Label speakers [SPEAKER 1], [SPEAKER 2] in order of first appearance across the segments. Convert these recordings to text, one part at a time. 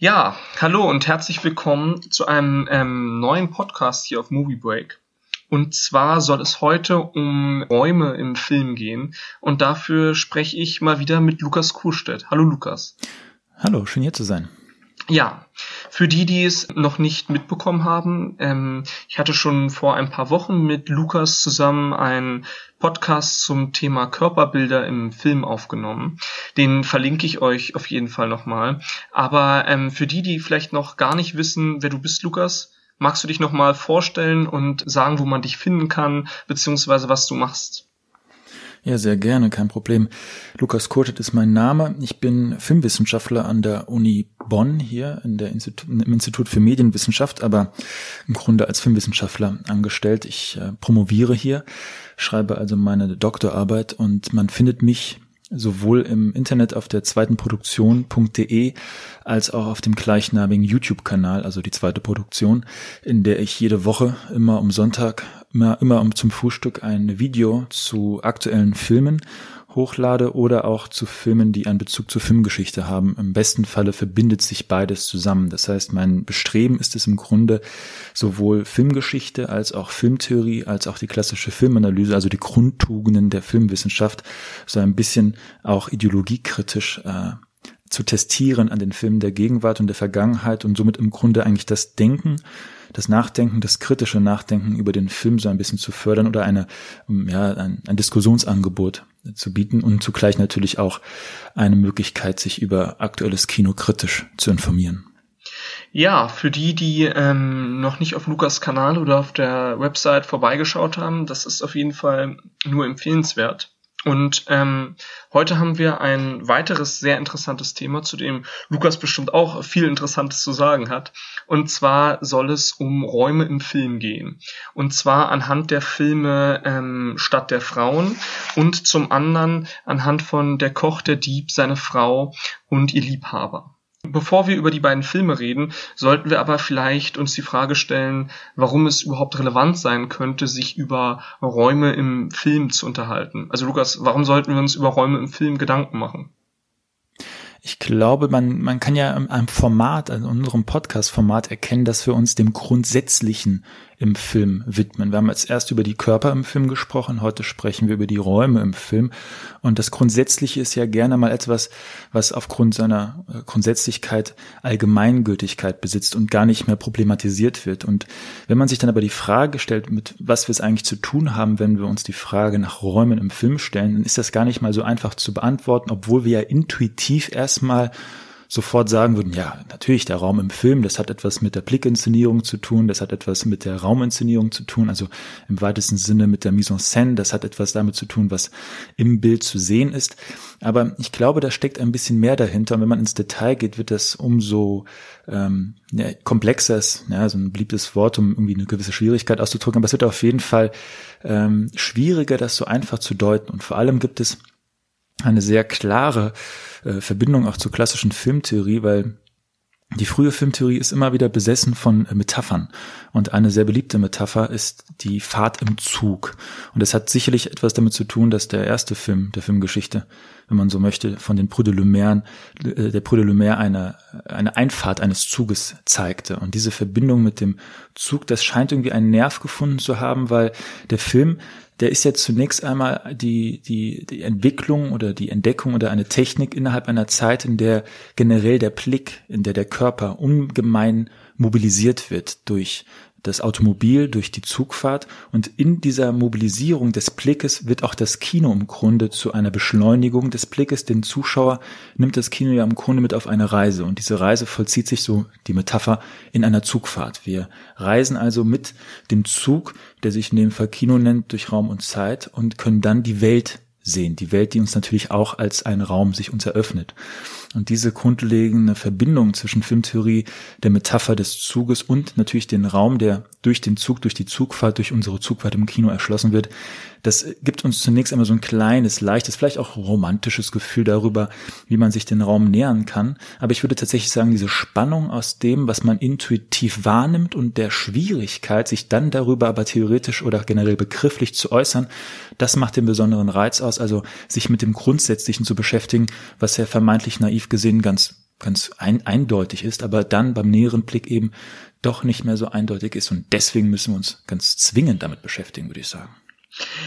[SPEAKER 1] Ja, hallo und herzlich willkommen zu einem ähm, neuen Podcast hier auf Movie Break. Und zwar soll es heute um Räume im Film gehen. Und dafür spreche ich mal wieder mit Lukas Kurstedt. Hallo Lukas.
[SPEAKER 2] Hallo, schön hier zu sein.
[SPEAKER 1] Ja, für die, die es noch nicht mitbekommen haben, ähm, ich hatte schon vor ein paar Wochen mit Lukas zusammen einen Podcast zum Thema Körperbilder im Film aufgenommen. Den verlinke ich euch auf jeden Fall nochmal. Aber ähm, für die, die vielleicht noch gar nicht wissen, wer du bist, Lukas, magst du dich nochmal vorstellen und sagen, wo man dich finden kann, beziehungsweise was du machst?
[SPEAKER 2] Ja, sehr gerne, kein Problem. Lukas Kurtet ist mein Name. Ich bin Filmwissenschaftler an der Uni Bonn hier in der Institut, im Institut für Medienwissenschaft, aber im Grunde als Filmwissenschaftler angestellt. Ich äh, promoviere hier, schreibe also meine Doktorarbeit und man findet mich sowohl im Internet auf der zweiten Produktion.de als auch auf dem gleichnamigen YouTube-Kanal, also die zweite Produktion, in der ich jede Woche immer um Sonntag, immer, immer um zum Frühstück ein Video zu aktuellen Filmen hochlade oder auch zu Filmen, die einen Bezug zur Filmgeschichte haben. Im besten Falle verbindet sich beides zusammen. Das heißt, mein Bestreben ist es im Grunde, sowohl Filmgeschichte als auch Filmtheorie, als auch die klassische Filmanalyse, also die Grundtugenden der Filmwissenschaft, so ein bisschen auch ideologiekritisch äh, zu testieren an den Filmen der Gegenwart und der Vergangenheit und somit im Grunde eigentlich das Denken das Nachdenken, das kritische Nachdenken über den Film so ein bisschen zu fördern oder eine, ja, ein, ein Diskussionsangebot zu bieten und zugleich natürlich auch eine Möglichkeit, sich über aktuelles Kino kritisch zu informieren.
[SPEAKER 1] Ja, für die, die ähm, noch nicht auf Lukas Kanal oder auf der Website vorbeigeschaut haben, das ist auf jeden Fall nur empfehlenswert. Und ähm, heute haben wir ein weiteres sehr interessantes Thema, zu dem Lukas bestimmt auch viel Interessantes zu sagen hat. Und zwar soll es um Räume im Film gehen. Und zwar anhand der Filme ähm, Stadt der Frauen und zum anderen anhand von Der Koch, der Dieb, seine Frau und ihr Liebhaber. Bevor wir über die beiden Filme reden, sollten wir aber vielleicht uns die Frage stellen, warum es überhaupt relevant sein könnte, sich über Räume im Film zu unterhalten. Also Lukas, warum sollten wir uns über Räume im Film Gedanken machen?
[SPEAKER 2] Ich glaube, man, man kann ja am Format, an unserem Podcast-Format erkennen, dass wir uns dem Grundsätzlichen im Film widmen. Wir haben jetzt erst über die Körper im Film gesprochen, heute sprechen wir über die Räume im Film. Und das Grundsätzliche ist ja gerne mal etwas, was aufgrund seiner äh, Grundsätzlichkeit Allgemeingültigkeit besitzt und gar nicht mehr problematisiert wird. Und wenn man sich dann aber die Frage stellt, mit was wir es eigentlich zu tun haben, wenn wir uns die Frage nach Räumen im Film stellen, dann ist das gar nicht mal so einfach zu beantworten, obwohl wir ja intuitiv erstmal sofort sagen würden, ja, natürlich der Raum im Film, das hat etwas mit der Blickinszenierung zu tun, das hat etwas mit der Rauminszenierung zu tun, also im weitesten Sinne mit der Mise en scène, das hat etwas damit zu tun, was im Bild zu sehen ist. Aber ich glaube, da steckt ein bisschen mehr dahinter. Und wenn man ins Detail geht, wird das umso ähm, ja, komplexer ist, ja, so ein beliebtes Wort, um irgendwie eine gewisse Schwierigkeit auszudrücken, aber es wird auf jeden Fall ähm, schwieriger, das so einfach zu deuten. Und vor allem gibt es eine sehr klare äh, Verbindung auch zur klassischen Filmtheorie, weil die frühe Filmtheorie ist immer wieder besessen von äh, Metaphern. Und eine sehr beliebte Metapher ist die Fahrt im Zug. Und es hat sicherlich etwas damit zu tun, dass der erste Film der Filmgeschichte, wenn man so möchte, von den Brüder Lumière, äh, der Brüder Lumière eine, eine Einfahrt eines Zuges zeigte. Und diese Verbindung mit dem Zug, das scheint irgendwie einen Nerv gefunden zu haben, weil der Film der ist ja zunächst einmal die, die, die Entwicklung oder die Entdeckung oder eine Technik innerhalb einer Zeit, in der generell der Blick, in der der Körper ungemein mobilisiert wird durch das Automobil durch die Zugfahrt und in dieser Mobilisierung des Blickes wird auch das Kino im Grunde zu einer Beschleunigung des Blickes. Den Zuschauer nimmt das Kino ja im Grunde mit auf eine Reise und diese Reise vollzieht sich so die Metapher in einer Zugfahrt. Wir reisen also mit dem Zug, der sich in dem Fall Kino nennt, durch Raum und Zeit und können dann die Welt sehen. Die Welt, die uns natürlich auch als ein Raum sich uns eröffnet. Und diese grundlegende Verbindung zwischen Filmtheorie, der Metapher des Zuges und natürlich den Raum, der durch den Zug, durch die Zugfahrt, durch unsere Zugfahrt im Kino erschlossen wird, das gibt uns zunächst einmal so ein kleines, leichtes, vielleicht auch romantisches Gefühl darüber, wie man sich den Raum nähern kann. Aber ich würde tatsächlich sagen, diese Spannung aus dem, was man intuitiv wahrnimmt und der Schwierigkeit, sich dann darüber aber theoretisch oder generell begrifflich zu äußern, das macht den besonderen Reiz aus, also sich mit dem Grundsätzlichen zu beschäftigen, was ja vermeintlich naiv gesehen ganz ganz ein, eindeutig ist, aber dann beim näheren Blick eben doch nicht mehr so eindeutig ist. Und deswegen müssen wir uns ganz zwingend damit beschäftigen, würde ich sagen.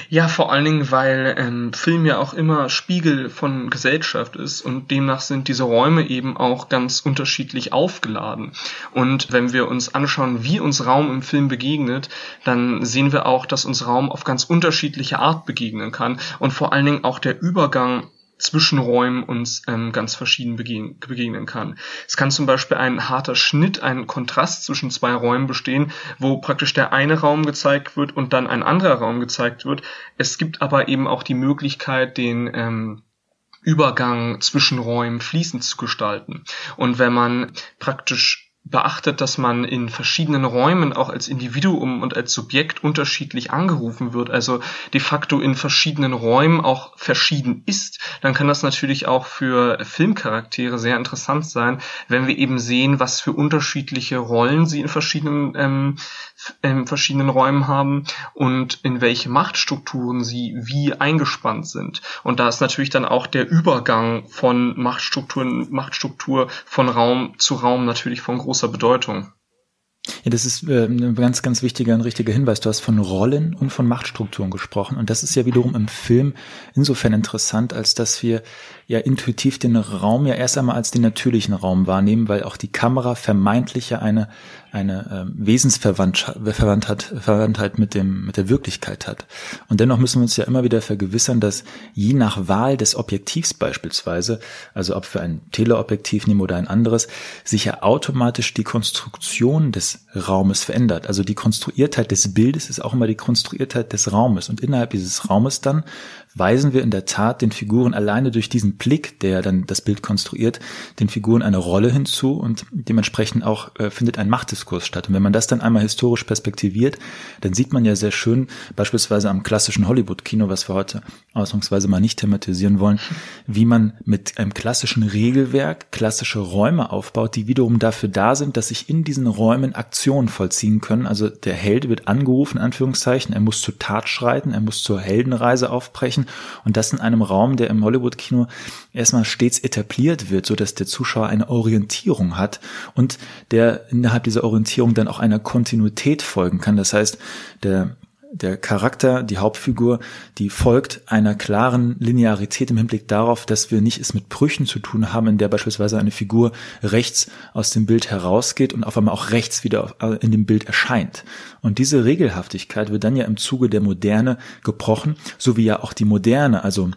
[SPEAKER 1] Ja, vor allen Dingen, weil ähm, Film ja auch immer Spiegel von Gesellschaft ist und demnach sind diese Räume eben auch ganz unterschiedlich aufgeladen. Und wenn wir uns anschauen, wie uns Raum im Film begegnet, dann sehen wir auch, dass uns Raum auf ganz unterschiedliche Art begegnen kann und vor allen Dingen auch der Übergang Zwischenräumen uns ähm, ganz verschieden begegnen, begegnen kann. Es kann zum Beispiel ein harter Schnitt, ein Kontrast zwischen zwei Räumen bestehen, wo praktisch der eine Raum gezeigt wird und dann ein anderer Raum gezeigt wird. Es gibt aber eben auch die Möglichkeit, den ähm, Übergang zwischen Räumen fließend zu gestalten. Und wenn man praktisch beachtet, dass man in verschiedenen Räumen auch als Individuum und als Subjekt unterschiedlich angerufen wird, also de facto in verschiedenen Räumen auch verschieden ist, dann kann das natürlich auch für Filmcharaktere sehr interessant sein, wenn wir eben sehen, was für unterschiedliche Rollen sie in verschiedenen, ähm, in verschiedenen Räumen haben und in welche Machtstrukturen sie wie eingespannt sind. Und da ist natürlich dann auch der Übergang von Machtstrukturen, Machtstruktur von Raum zu Raum natürlich von großer Bedeutung.
[SPEAKER 2] Ja, das ist äh, ein ganz, ganz wichtiger und richtiger Hinweis. Du hast von Rollen und von Machtstrukturen gesprochen. Und das ist ja wiederum im Film insofern interessant, als dass wir ja intuitiv den Raum ja erst einmal als den natürlichen Raum wahrnehmen, weil auch die Kamera vermeintlich ja eine eine äh, Wesensverwandtheit Verwandtheit mit dem mit der Wirklichkeit hat. Und dennoch müssen wir uns ja immer wieder vergewissern, dass je nach Wahl des Objektivs beispielsweise, also ob wir ein Teleobjektiv nehmen oder ein anderes, sich ja automatisch die Konstruktion des Raumes verändert. Also die Konstruiertheit des Bildes ist auch immer die Konstruiertheit des Raumes. Und innerhalb dieses Raumes dann weisen wir in der Tat den Figuren alleine durch diesen Blick, der dann das Bild konstruiert, den Figuren eine Rolle hinzu und dementsprechend auch äh, findet ein Machtdiskurs statt. Und wenn man das dann einmal historisch perspektiviert, dann sieht man ja sehr schön, beispielsweise am klassischen Hollywood-Kino, was wir heute ausnahmsweise mal nicht thematisieren wollen, wie man mit einem klassischen Regelwerk klassische Räume aufbaut, die wiederum dafür da sind, dass sich in diesen Räumen Aktionen vollziehen können. Also der Held wird angerufen, Anführungszeichen, er muss zur Tat schreiten, er muss zur Heldenreise aufbrechen erreichen und das in einem Raum, der im Hollywood-Kino erstmal stets etabliert wird, so dass der Zuschauer eine Orientierung hat und der innerhalb dieser Orientierung dann auch einer Kontinuität folgen kann. Das heißt, der der Charakter, die Hauptfigur, die folgt einer klaren Linearität im Hinblick darauf, dass wir nicht es mit Brüchen zu tun haben, in der beispielsweise eine Figur rechts aus dem Bild herausgeht und auf einmal auch rechts wieder in dem Bild erscheint. Und diese Regelhaftigkeit wird dann ja im Zuge der Moderne gebrochen, so wie ja auch die Moderne, also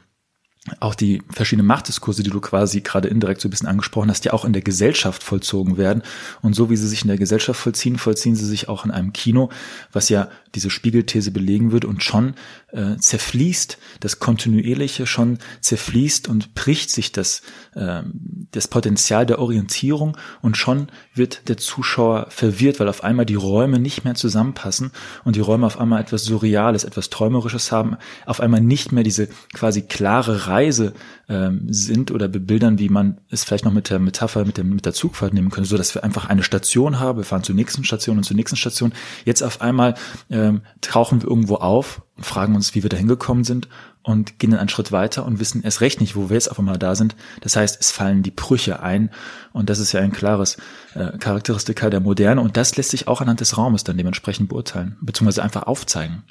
[SPEAKER 2] auch die verschiedenen Machtdiskurse, die du quasi gerade indirekt so ein bisschen angesprochen hast, ja auch in der Gesellschaft vollzogen werden. Und so wie sie sich in der Gesellschaft vollziehen, vollziehen sie sich auch in einem Kino, was ja diese Spiegelthese belegen würde und schon äh, zerfließt das Kontinuierliche, schon zerfließt und bricht sich das, äh, das Potenzial der Orientierung und schon wird der Zuschauer verwirrt, weil auf einmal die Räume nicht mehr zusammenpassen und die Räume auf einmal etwas Surreales, etwas Träumerisches haben, auf einmal nicht mehr diese quasi klare Reise ähm, sind oder bebildern, wie man es vielleicht noch mit der Metapher mit, dem, mit der Zugfahrt nehmen könnte, so dass wir einfach eine Station haben, wir fahren zur nächsten Station und zur nächsten Station. Jetzt auf einmal ähm, tauchen wir irgendwo auf und fragen uns, wie wir da hingekommen sind und gehen dann einen Schritt weiter und wissen erst recht nicht, wo wir jetzt auf einmal da sind. Das heißt, es fallen die Brüche ein und das ist ja ein klares äh, Charakteristika der Moderne und das lässt sich auch anhand des Raumes dann dementsprechend beurteilen, beziehungsweise einfach aufzeigen.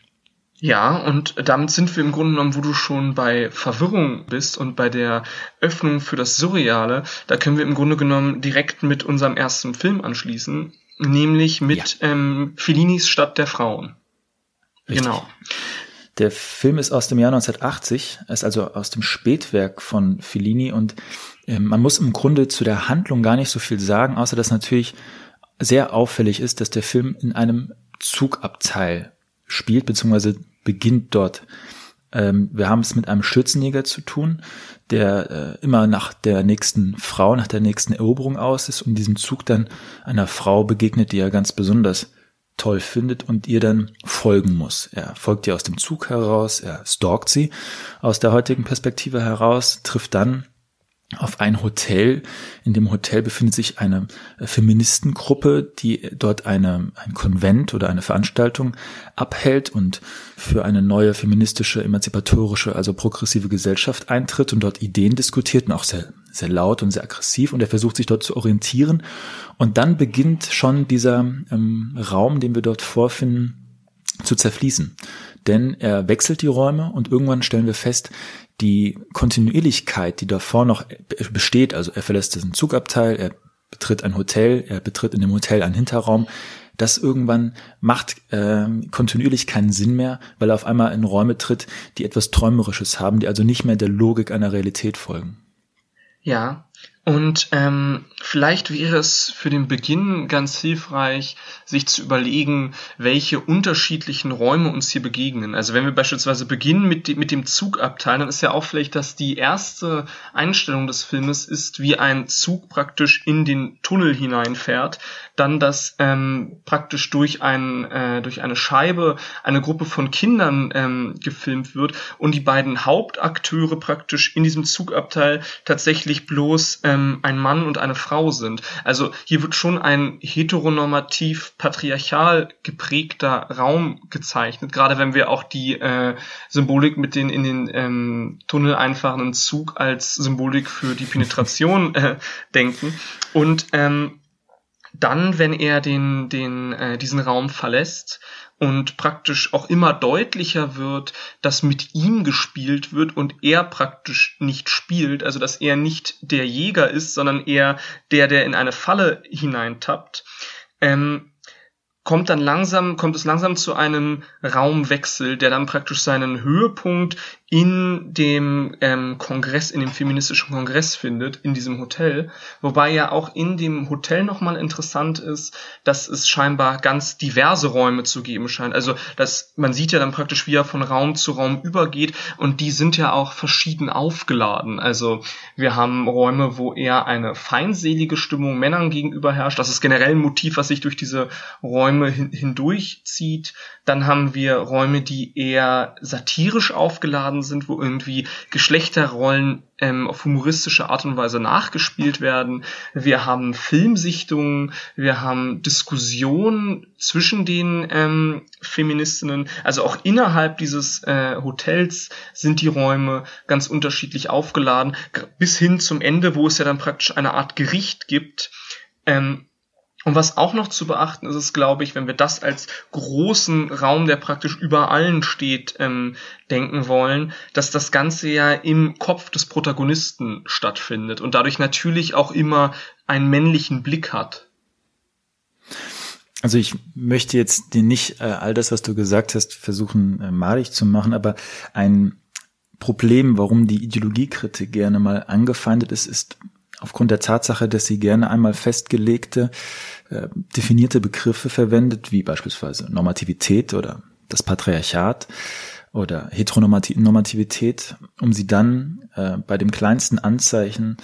[SPEAKER 1] Ja, und damit sind wir im Grunde genommen, wo du schon bei Verwirrung bist und bei der Öffnung für das Surreale, da können wir im Grunde genommen direkt mit unserem ersten Film anschließen, nämlich mit ja. ähm, Fellinis Stadt der Frauen.
[SPEAKER 2] Richtig. Genau. Der Film ist aus dem Jahr 1980, ist also aus dem Spätwerk von Fellini und äh, man muss im Grunde zu der Handlung gar nicht so viel sagen, außer dass natürlich sehr auffällig ist, dass der Film in einem Zugabteil spielt, beziehungsweise beginnt dort. Ähm, wir haben es mit einem Schützenjäger zu tun, der äh, immer nach der nächsten Frau, nach der nächsten Eroberung aus ist und diesem Zug dann einer Frau begegnet, die er ganz besonders toll findet und ihr dann folgen muss. Er folgt ihr aus dem Zug heraus, er stalkt sie aus der heutigen Perspektive heraus, trifft dann auf ein Hotel. In dem Hotel befindet sich eine äh, Feministengruppe, die dort eine, ein Konvent oder eine Veranstaltung abhält und für eine neue feministische, emanzipatorische, also progressive Gesellschaft eintritt und dort Ideen diskutiert und auch sehr, sehr laut und sehr aggressiv und er versucht sich dort zu orientieren. Und dann beginnt schon dieser ähm, Raum, den wir dort vorfinden, zu zerfließen. Denn er wechselt die Räume und irgendwann stellen wir fest, die Kontinuierlichkeit, die davor noch besteht, also er verlässt diesen Zugabteil, er betritt ein Hotel, er betritt in dem Hotel einen Hinterraum, das irgendwann macht äh, kontinuierlich keinen Sinn mehr, weil er auf einmal in Räume tritt, die etwas Träumerisches haben, die also nicht mehr der Logik einer Realität folgen.
[SPEAKER 1] Ja, und ähm, vielleicht wäre es für den Beginn ganz hilfreich, sich zu überlegen, welche unterschiedlichen Räume uns hier begegnen. Also wenn wir beispielsweise beginnen mit, de mit dem Zugabteil, dann ist ja auffällig, dass die erste Einstellung des Filmes ist, wie ein Zug praktisch in den Tunnel hineinfährt, dann dass ähm, praktisch durch, ein, äh, durch eine Scheibe eine Gruppe von Kindern ähm, gefilmt wird und die beiden Hauptakteure praktisch in diesem Zugabteil tatsächlich bloß ähm, ein Mann und eine Frau sind. Also hier wird schon ein heteronormativ patriarchal geprägter Raum gezeichnet, gerade wenn wir auch die äh, Symbolik mit den in den ähm, Tunnel einfahrenden Zug als Symbolik für die Penetration äh, denken. Und ähm, dann, wenn er den, den, äh, diesen Raum verlässt und praktisch auch immer deutlicher wird, dass mit ihm gespielt wird und er praktisch nicht spielt, also dass er nicht der Jäger ist, sondern eher der, der in eine Falle hineintappt, ähm, kommt dann langsam, kommt es langsam zu einem Raumwechsel, der dann praktisch seinen Höhepunkt in dem ähm, Kongress, in dem feministischen Kongress findet, in diesem Hotel. Wobei ja auch in dem Hotel nochmal interessant ist, dass es scheinbar ganz diverse Räume zu geben scheint. Also dass man sieht ja dann praktisch, wie er von Raum zu Raum übergeht und die sind ja auch verschieden aufgeladen. Also wir haben Räume, wo eher eine feindselige Stimmung Männern gegenüber herrscht. Das ist generell ein Motiv, was sich durch diese Räume hin hindurchzieht. Dann haben wir Räume, die eher satirisch aufgeladen sind, wo irgendwie Geschlechterrollen ähm, auf humoristische Art und Weise nachgespielt werden. Wir haben Filmsichtungen, wir haben Diskussionen zwischen den ähm, Feministinnen. Also auch innerhalb dieses äh, Hotels sind die Räume ganz unterschiedlich aufgeladen, bis hin zum Ende, wo es ja dann praktisch eine Art Gericht gibt. Ähm, und was auch noch zu beachten ist, ist, glaube ich, wenn wir das als großen Raum, der praktisch über allen steht, ähm, denken wollen, dass das Ganze ja im Kopf des Protagonisten stattfindet und dadurch natürlich auch immer einen männlichen Blick hat.
[SPEAKER 2] Also ich möchte jetzt dir nicht äh, all das, was du gesagt hast, versuchen äh, malig zu machen, aber ein Problem, warum die Ideologiekritik gerne mal angefeindet ist, ist aufgrund der Tatsache, dass sie gerne einmal festgelegte, äh, definierte Begriffe verwendet, wie beispielsweise Normativität oder das Patriarchat oder Heteronormativität, um sie dann äh, bei dem kleinsten Anzeichen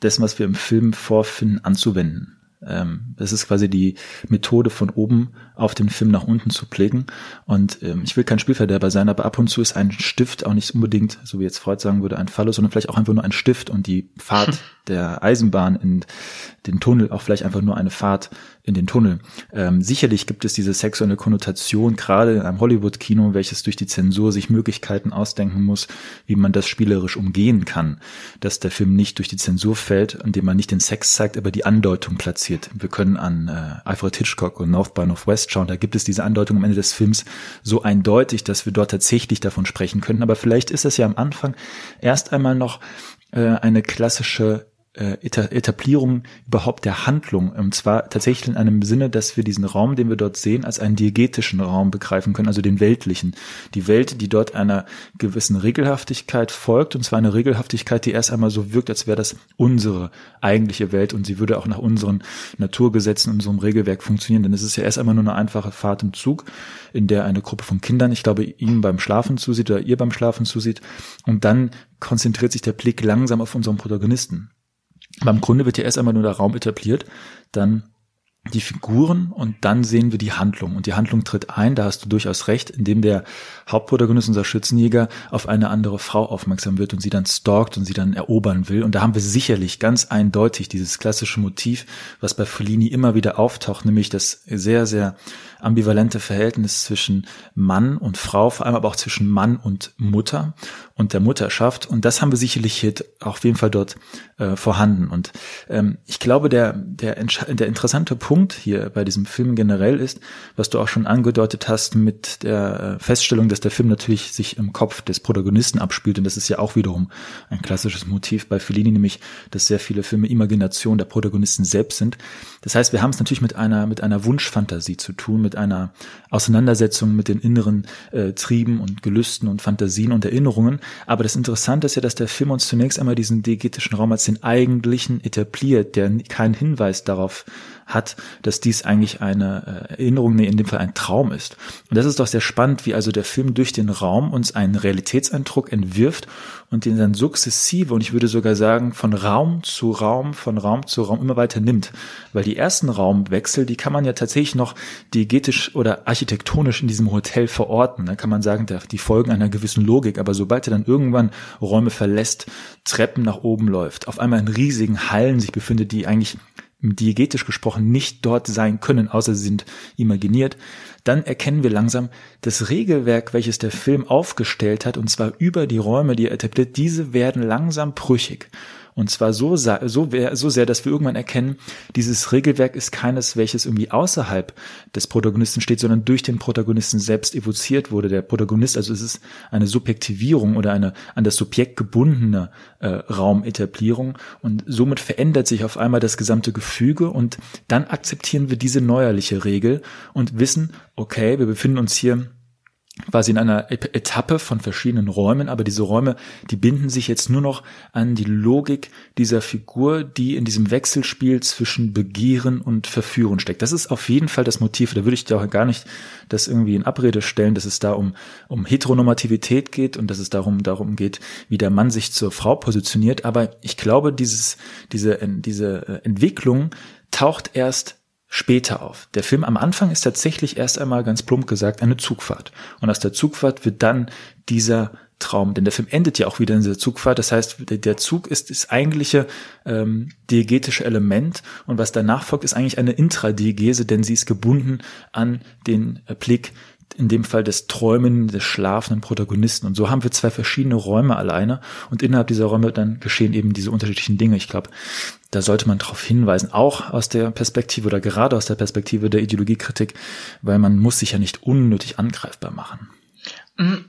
[SPEAKER 2] dessen, was wir im Film vorfinden, anzuwenden. Ähm, das ist quasi die Methode von oben auf den Film nach unten zu blicken. Und ähm, ich will kein Spielverderber sein, aber ab und zu ist ein Stift auch nicht unbedingt, so wie jetzt Freud sagen würde, ein Phallus, sondern vielleicht auch einfach nur ein Stift und die Fahrt der Eisenbahn in den Tunnel auch vielleicht einfach nur eine Fahrt in den Tunnel. Ähm, sicherlich gibt es diese sexuelle Konnotation, gerade in einem Hollywood-Kino, welches durch die Zensur sich Möglichkeiten ausdenken muss, wie man das spielerisch umgehen kann, dass der Film nicht durch die Zensur fällt, indem man nicht den Sex zeigt, aber die Andeutung platziert. Wir können an äh, Alfred Hitchcock und North by Northwest schauen, da gibt es diese Andeutung am Ende des Films so eindeutig, dass wir dort tatsächlich davon sprechen könnten. Aber vielleicht ist es ja am Anfang erst einmal noch äh, eine klassische äh, Etablierung überhaupt der Handlung. Und zwar tatsächlich in einem Sinne, dass wir diesen Raum, den wir dort sehen, als einen diegetischen Raum begreifen können, also den weltlichen. Die Welt, die dort einer gewissen Regelhaftigkeit folgt, und zwar eine Regelhaftigkeit, die erst einmal so wirkt, als wäre das unsere eigentliche Welt und sie würde auch nach unseren Naturgesetzen, unserem Regelwerk funktionieren. Denn es ist ja erst einmal nur eine einfache Fahrt im Zug, in der eine Gruppe von Kindern, ich glaube, ihnen beim Schlafen zusieht oder ihr beim Schlafen zusieht. Und dann konzentriert sich der Blick langsam auf unseren Protagonisten. Aber im Grunde wird ja erst einmal nur der Raum etabliert, dann die Figuren und dann sehen wir die Handlung. Und die Handlung tritt ein, da hast du durchaus recht, indem der Hauptprotagonist, unser Schützenjäger, auf eine andere Frau aufmerksam wird und sie dann stalkt und sie dann erobern will. Und da haben wir sicherlich ganz eindeutig dieses klassische Motiv, was bei Fellini immer wieder auftaucht, nämlich das sehr, sehr ambivalente Verhältnis zwischen Mann und Frau, vor allem aber auch zwischen Mann und Mutter und der Mutterschaft. Und das haben wir sicherlich hier auf jeden Fall dort äh, vorhanden. Und ähm, ich glaube, der, der, der interessante Punkt hier bei diesem Film generell ist, was du auch schon angedeutet hast mit der äh, Feststellung, dass der Film natürlich sich im Kopf des Protagonisten abspielt. Und das ist ja auch wiederum ein klassisches Motiv bei Fellini, nämlich, dass sehr viele Filme Imagination der Protagonisten selbst sind. Das heißt, wir haben es natürlich mit einer, mit einer Wunschfantasie zu tun, mit einer Auseinandersetzung mit den inneren äh, Trieben und Gelüsten und Fantasien und Erinnerungen. Aber das Interessante ist ja, dass der Film uns zunächst einmal diesen diegetischen Raum als den eigentlichen etabliert, der keinen Hinweis darauf hat, dass dies eigentlich eine äh, Erinnerung, nee, in dem Fall ein Traum ist. Und das ist doch sehr spannend, wie also der Film durch den Raum uns einen Realitätseindruck entwirft und den dann sukzessive, und ich würde sogar sagen, von Raum zu Raum, von Raum zu Raum immer weiter nimmt. Weil die ersten Raumwechsel, die kann man ja tatsächlich noch diegetisch oder architektonisch in diesem Hotel verorten. Da kann man sagen, die folgen einer gewissen Logik. Aber sobald er dann irgendwann Räume verlässt, Treppen nach oben läuft, auf einmal in riesigen Hallen sich befindet, die eigentlich diegetisch gesprochen nicht dort sein können, außer sie sind imaginiert, dann erkennen wir langsam, das Regelwerk, welches der Film aufgestellt hat, und zwar über die Räume, die er etabliert, diese werden langsam brüchig. Und zwar so, so, so sehr, dass wir irgendwann erkennen, dieses Regelwerk ist keines, welches irgendwie außerhalb des Protagonisten steht, sondern durch den Protagonisten selbst evoziert wurde. Der Protagonist, also es ist eine Subjektivierung oder eine an das Subjekt gebundene äh, Raumetablierung. Und somit verändert sich auf einmal das gesamte Gefüge und dann akzeptieren wir diese neuerliche Regel und wissen, okay, wir befinden uns hier quasi in einer Etappe von verschiedenen Räumen, aber diese Räume, die binden sich jetzt nur noch an die Logik dieser Figur, die in diesem Wechselspiel zwischen Begehren und Verführen steckt. Das ist auf jeden Fall das Motiv. Da würde ich dir auch gar nicht das irgendwie in Abrede stellen, dass es da um, um Heteronormativität geht und dass es darum, darum geht, wie der Mann sich zur Frau positioniert. Aber ich glaube, dieses, diese, diese äh, Entwicklung taucht erst später auf. Der Film am Anfang ist tatsächlich erst einmal ganz plump gesagt eine Zugfahrt. Und aus der Zugfahrt wird dann dieser Traum, denn der Film endet ja auch wieder in dieser Zugfahrt. Das heißt, der Zug ist das eigentliche ähm, diegetische Element und was danach folgt, ist eigentlich eine Intradiegese, denn sie ist gebunden an den äh, Blick in dem Fall des Träumen des schlafenden Protagonisten. Und so haben wir zwei verschiedene Räume alleine und innerhalb dieser Räume dann geschehen eben diese unterschiedlichen Dinge. Ich glaube, da sollte man darauf hinweisen, auch aus der Perspektive oder gerade aus der Perspektive der Ideologiekritik, weil man muss sich ja nicht unnötig angreifbar machen.
[SPEAKER 1] Mhm.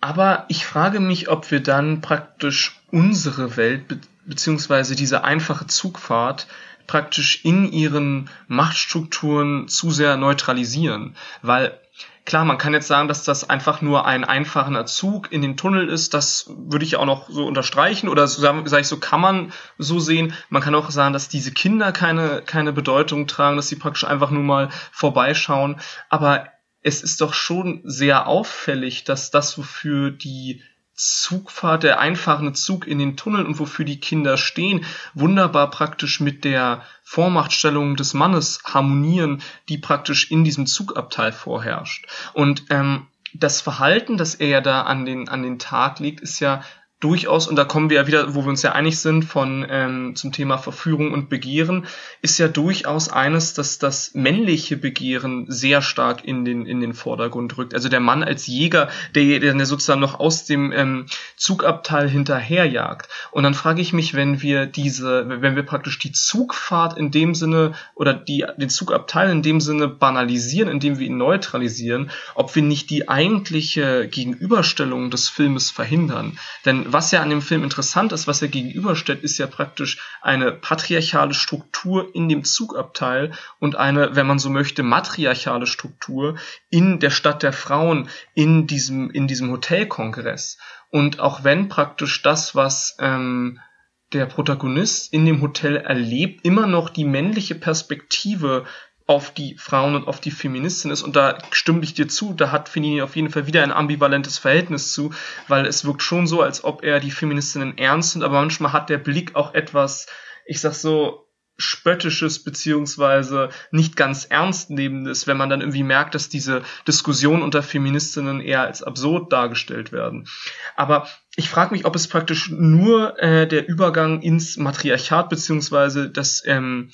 [SPEAKER 1] Aber ich frage mich, ob wir dann praktisch unsere Welt be beziehungsweise diese einfache Zugfahrt praktisch in ihren Machtstrukturen zu sehr neutralisieren, weil Klar, man kann jetzt sagen, dass das einfach nur ein einfacher Zug in den Tunnel ist. Das würde ich auch noch so unterstreichen oder sage sag ich so, kann man so sehen. Man kann auch sagen, dass diese Kinder keine, keine Bedeutung tragen, dass sie praktisch einfach nur mal vorbeischauen. Aber es ist doch schon sehr auffällig, dass das, wofür die Zugfahrt, der einfache Zug in den Tunnel und wofür die Kinder stehen, wunderbar praktisch mit der Vormachtstellung des Mannes harmonieren, die praktisch in diesem Zugabteil vorherrscht. Und ähm, das Verhalten, das er ja da an den, an den Tag legt, ist ja durchaus, und da kommen wir ja wieder, wo wir uns ja einig sind, von ähm, zum Thema Verführung und Begehren, ist ja durchaus eines, dass das männliche Begehren sehr stark in den, in den Vordergrund rückt. Also der Mann als Jäger, der, der sozusagen noch aus dem ähm, Zugabteil hinterherjagt. Und dann frage ich mich, wenn wir diese, wenn wir praktisch die Zugfahrt in dem Sinne oder die, den Zugabteil in dem Sinne banalisieren, indem wir ihn neutralisieren, ob wir nicht die eigentliche Gegenüberstellung des Filmes verhindern. Denn was ja an dem Film interessant ist, was er gegenüberstellt, ist ja praktisch eine patriarchale Struktur in dem Zugabteil und eine, wenn man so möchte, matriarchale Struktur in der Stadt der Frauen, in diesem, in diesem Hotelkongress. Und auch wenn praktisch das, was ähm, der Protagonist in dem Hotel erlebt, immer noch die männliche Perspektive auf die Frauen und auf die Feministin ist. Und da stimme ich dir zu, da hat Fellini auf jeden Fall wieder ein ambivalentes Verhältnis zu, weil es wirkt schon so, als ob er die Feministinnen ernst nimmt, aber manchmal hat der Blick auch etwas, ich sag so, spöttisches beziehungsweise nicht ganz ernst nehmendes, wenn man dann irgendwie merkt, dass diese Diskussionen unter Feministinnen eher als absurd dargestellt werden. Aber ich frage mich, ob es praktisch nur äh, der Übergang ins Matriarchat beziehungsweise das ähm,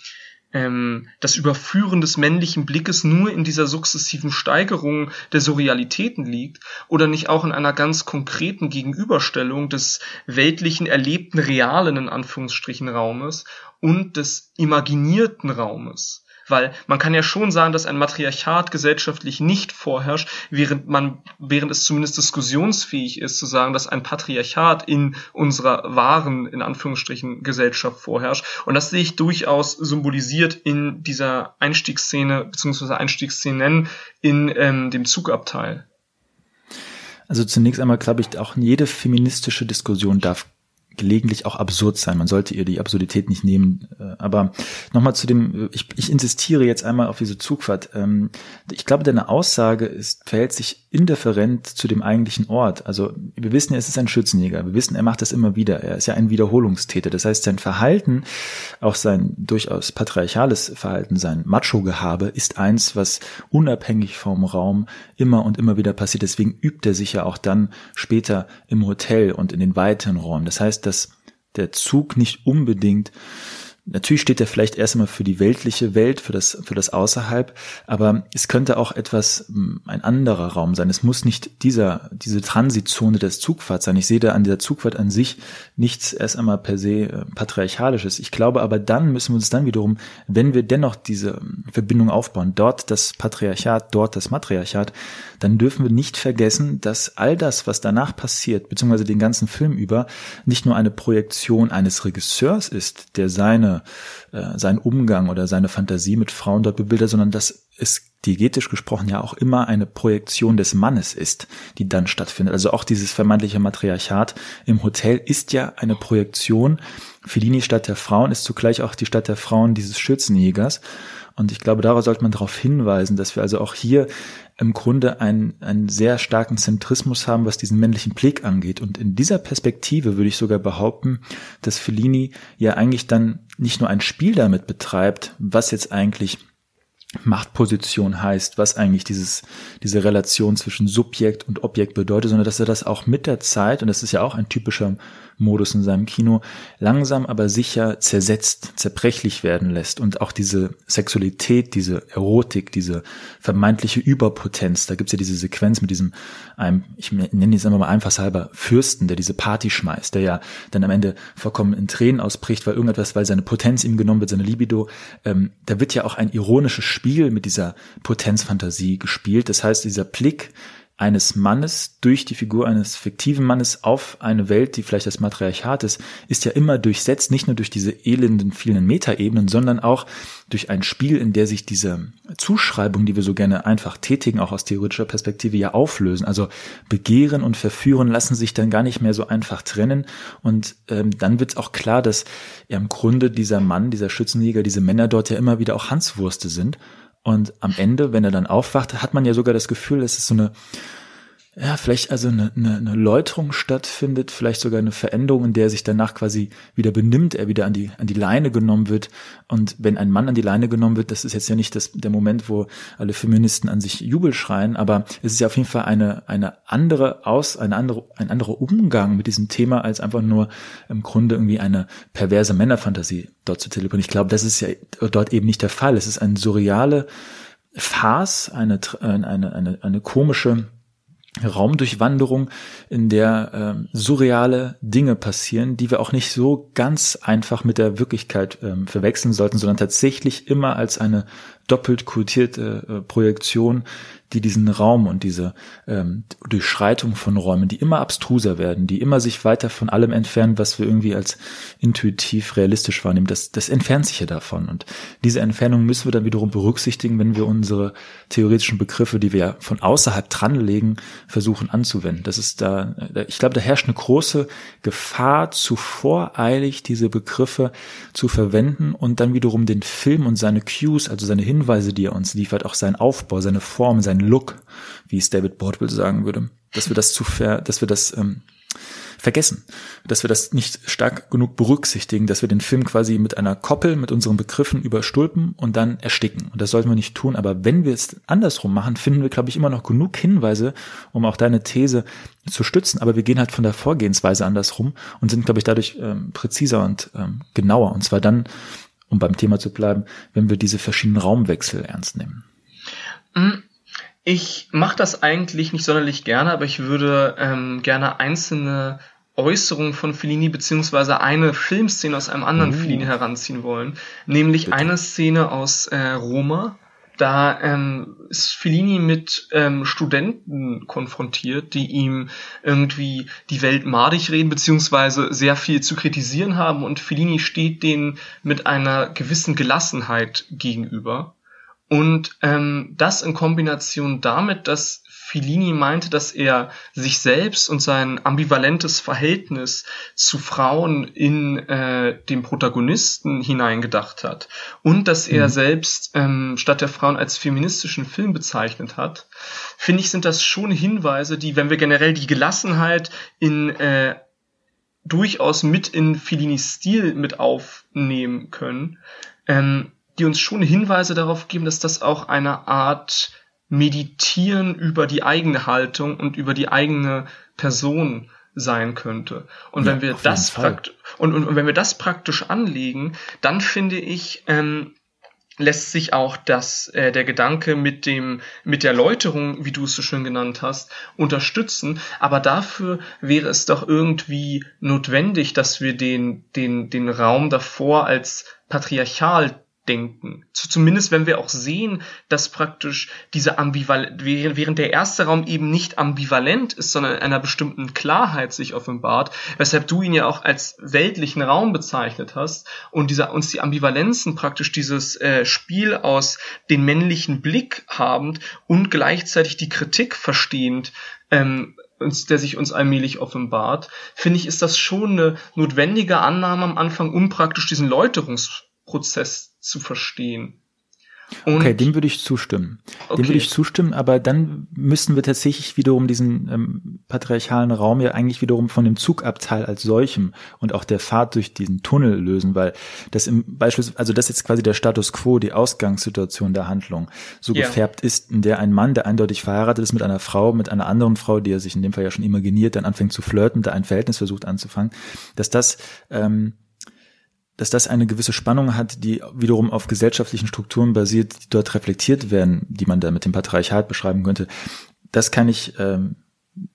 [SPEAKER 1] ähm, das Überführen des männlichen Blickes nur in dieser sukzessiven Steigerung der Surrealitäten liegt oder nicht auch in einer ganz konkreten Gegenüberstellung des weltlichen, erlebten, realen in Anführungsstrichen Raumes und des imaginierten Raumes. Weil man kann ja schon sagen, dass ein Matriarchat gesellschaftlich nicht vorherrscht, während man, während es zumindest diskussionsfähig ist, zu sagen, dass ein Patriarchat in unserer wahren, in Anführungsstrichen, Gesellschaft vorherrscht. Und das sehe ich durchaus symbolisiert in dieser Einstiegsszene, beziehungsweise Einstiegsszenen in ähm, dem Zugabteil.
[SPEAKER 2] Also zunächst einmal glaube ich, auch jede feministische Diskussion darf gelegentlich auch absurd sein. Man sollte ihr die Absurdität nicht nehmen. Äh, aber nochmal zu dem, ich, ich insistiere jetzt einmal auf diese Zugfahrt. Ähm, ich glaube, deine Aussage ist, verhält sich indifferent zu dem eigentlichen Ort. Also wir wissen es ist ein Schützenjäger. Wir wissen, er macht das immer wieder. Er ist ja ein Wiederholungstäter. Das heißt, sein Verhalten, auch sein durchaus patriarchales Verhalten, sein Macho-Gehabe ist eins, was unabhängig vom Raum immer und immer wieder passiert. Deswegen übt er sich ja auch dann später im Hotel und in den weiteren Räumen. Das heißt, dass der Zug nicht unbedingt Natürlich steht er vielleicht erst einmal für die weltliche Welt, für das, für das Außerhalb, aber es könnte auch etwas, hm, ein anderer Raum sein. Es muss nicht dieser, diese Transitzone des Zugfahrts sein. Ich sehe da an dieser Zugfahrt an sich nichts erst einmal per se äh, patriarchalisches. Ich glaube aber dann müssen wir uns dann wiederum, wenn wir dennoch diese hm, Verbindung aufbauen, dort das Patriarchat, dort das Matriarchat, dann dürfen wir nicht vergessen, dass all das, was danach passiert, beziehungsweise den ganzen Film über, nicht nur eine Projektion eines Regisseurs ist, der seine äh, seinen Umgang oder seine Fantasie mit Frauen dort bebildert, sondern dass es diegetisch gesprochen ja auch immer eine Projektion des Mannes ist, die dann stattfindet. Also auch dieses vermeintliche Matriarchat im Hotel ist ja eine Projektion. Fellini Stadt der Frauen ist zugleich auch die Stadt der Frauen dieses Schützenjägers. Und ich glaube, darauf sollte man darauf hinweisen, dass wir also auch hier im Grunde einen, einen sehr starken Zentrismus haben, was diesen männlichen Blick angeht. Und in dieser Perspektive würde ich sogar behaupten, dass Fellini ja eigentlich dann nicht nur ein Spiel damit betreibt, was jetzt eigentlich Machtposition heißt, was eigentlich dieses, diese Relation zwischen Subjekt und Objekt bedeutet, sondern dass er das auch mit der Zeit, und das ist ja auch ein typischer Modus in seinem Kino, langsam aber sicher zersetzt, zerbrechlich werden lässt. Und auch diese Sexualität, diese Erotik, diese vermeintliche Überpotenz, da gibt's ja diese Sequenz mit diesem, einem, ich nenne es einfach mal einfachshalber, Fürsten, der diese Party schmeißt, der ja dann am Ende vollkommen in Tränen ausbricht, weil irgendetwas, weil seine Potenz ihm genommen wird, seine Libido, ähm, da wird ja auch ein ironisches Spiel mit dieser Potenzfantasie gespielt. Das heißt, dieser Blick eines Mannes durch die Figur eines fiktiven Mannes auf eine Welt, die vielleicht das Matriarchat ist, ist ja immer durchsetzt, nicht nur durch diese elenden vielen Metaebenen, sondern auch durch ein Spiel, in der sich diese Zuschreibungen, die wir so gerne einfach tätigen, auch aus theoretischer Perspektive ja auflösen. Also Begehren und Verführen lassen sich dann gar nicht mehr so einfach trennen. Und ähm, dann wird auch klar, dass ja im Grunde dieser Mann, dieser Schützenjäger, diese Männer dort ja immer wieder auch Hanswurste sind und am Ende, wenn er dann aufwacht, hat man ja sogar das Gefühl, es ist so eine, ja, vielleicht also eine, eine, eine Läuterung stattfindet, vielleicht sogar eine Veränderung, in der er sich danach quasi wieder benimmt, er wieder an die, an die Leine genommen wird. Und wenn ein Mann an die Leine genommen wird, das ist jetzt ja nicht das, der Moment, wo alle Feministen an sich Jubel schreien, aber es ist ja auf jeden Fall eine, eine andere Aus, eine andere, ein anderer Umgang mit diesem Thema, als einfach nur im Grunde irgendwie eine perverse Männerfantasie dort zu telefonieren. Ich glaube, das ist ja dort eben nicht der Fall. Es ist eine surreale Farce, eine, eine, eine, eine komische Raumdurchwanderung, in der äh, surreale Dinge passieren, die wir auch nicht so ganz einfach mit der Wirklichkeit ähm, verwechseln sollten, sondern tatsächlich immer als eine doppelt kultierte äh, Projektion die diesen Raum und diese ähm, Durchschreitung von Räumen, die immer abstruser werden, die immer sich weiter von allem entfernen, was wir irgendwie als intuitiv realistisch wahrnehmen, das, das entfernt sich ja davon. Und diese Entfernung müssen wir dann wiederum berücksichtigen, wenn wir unsere theoretischen Begriffe, die wir ja von außerhalb dranlegen, versuchen anzuwenden. Das ist da, ich glaube, da herrscht eine große Gefahr, zu voreilig diese Begriffe zu verwenden und dann wiederum den Film und seine Cues, also seine Hinweise, die er uns liefert, auch seinen Aufbau, seine Form, sein Look, wie es David Bordwell sagen würde, dass wir das zu ver, dass wir das ähm, vergessen, dass wir das nicht stark genug berücksichtigen, dass wir den Film quasi mit einer Koppel, mit unseren Begriffen überstülpen und dann ersticken. Und das sollten wir nicht tun. Aber wenn wir es andersrum machen, finden wir, glaube ich, immer noch genug Hinweise, um auch deine These zu stützen. Aber wir gehen halt von der Vorgehensweise andersrum und sind, glaube ich, dadurch ähm, präziser und ähm, genauer. Und zwar dann, um beim Thema zu bleiben, wenn wir diese verschiedenen Raumwechsel ernst nehmen.
[SPEAKER 1] Mhm. Ich mache das eigentlich nicht sonderlich gerne, aber ich würde ähm, gerne einzelne Äußerungen von Fellini beziehungsweise eine Filmszene aus einem anderen oh. Fellini heranziehen wollen, nämlich Bitte. eine Szene aus äh, Roma. Da ähm, ist Fellini mit ähm, Studenten konfrontiert, die ihm irgendwie die Welt madig reden, beziehungsweise sehr viel zu kritisieren haben und Fellini steht denen mit einer gewissen Gelassenheit gegenüber. Und ähm, das in Kombination damit, dass Fellini meinte, dass er sich selbst und sein ambivalentes Verhältnis zu Frauen in äh, den Protagonisten hineingedacht hat und dass er mhm. selbst ähm, statt der Frauen als feministischen Film bezeichnet hat, finde ich, sind das schon Hinweise, die, wenn wir generell die Gelassenheit in äh, durchaus mit in Fellinis Stil mit aufnehmen können, ähm, die uns schon Hinweise darauf geben, dass das auch eine Art Meditieren über die eigene Haltung und über die eigene Person sein könnte. Und ja, wenn wir das praktisch und, und, und, wenn wir das praktisch anlegen, dann finde ich, ähm, lässt sich auch das, äh, der Gedanke mit dem, mit der Läuterung, wie du es so schön genannt hast, unterstützen. Aber dafür wäre es doch irgendwie notwendig, dass wir den, den, den Raum davor als patriarchal denken. Zumindest wenn wir auch sehen, dass praktisch diese Ambivalenz, während der erste Raum eben nicht ambivalent ist, sondern in einer bestimmten Klarheit sich offenbart, weshalb du ihn ja auch als weltlichen Raum bezeichnet hast und dieser, uns die Ambivalenzen praktisch dieses äh, Spiel aus den männlichen Blick habend und gleichzeitig die Kritik verstehend, ähm, uns, der sich uns allmählich offenbart, finde ich, ist das schon eine notwendige Annahme am Anfang, um praktisch diesen Läuterungsprozess zu verstehen.
[SPEAKER 2] Und okay, dem würde ich zustimmen. Okay. Dem würde ich zustimmen, aber dann müssten wir tatsächlich wiederum diesen ähm, patriarchalen Raum ja eigentlich wiederum von dem Zugabteil als solchem und auch der Fahrt durch diesen Tunnel lösen, weil das im Beispiel, also das jetzt quasi der Status quo, die Ausgangssituation der Handlung so yeah. gefärbt ist, in der ein Mann, der eindeutig verheiratet ist mit einer Frau, mit einer anderen Frau, die er sich in dem Fall ja schon imaginiert, dann anfängt zu flirten, da ein Verhältnis versucht anzufangen, dass das ähm, dass das eine gewisse Spannung hat, die wiederum auf gesellschaftlichen Strukturen basiert, die dort reflektiert werden, die man da mit dem Patriarchat beschreiben könnte. Das kann ich, ähm,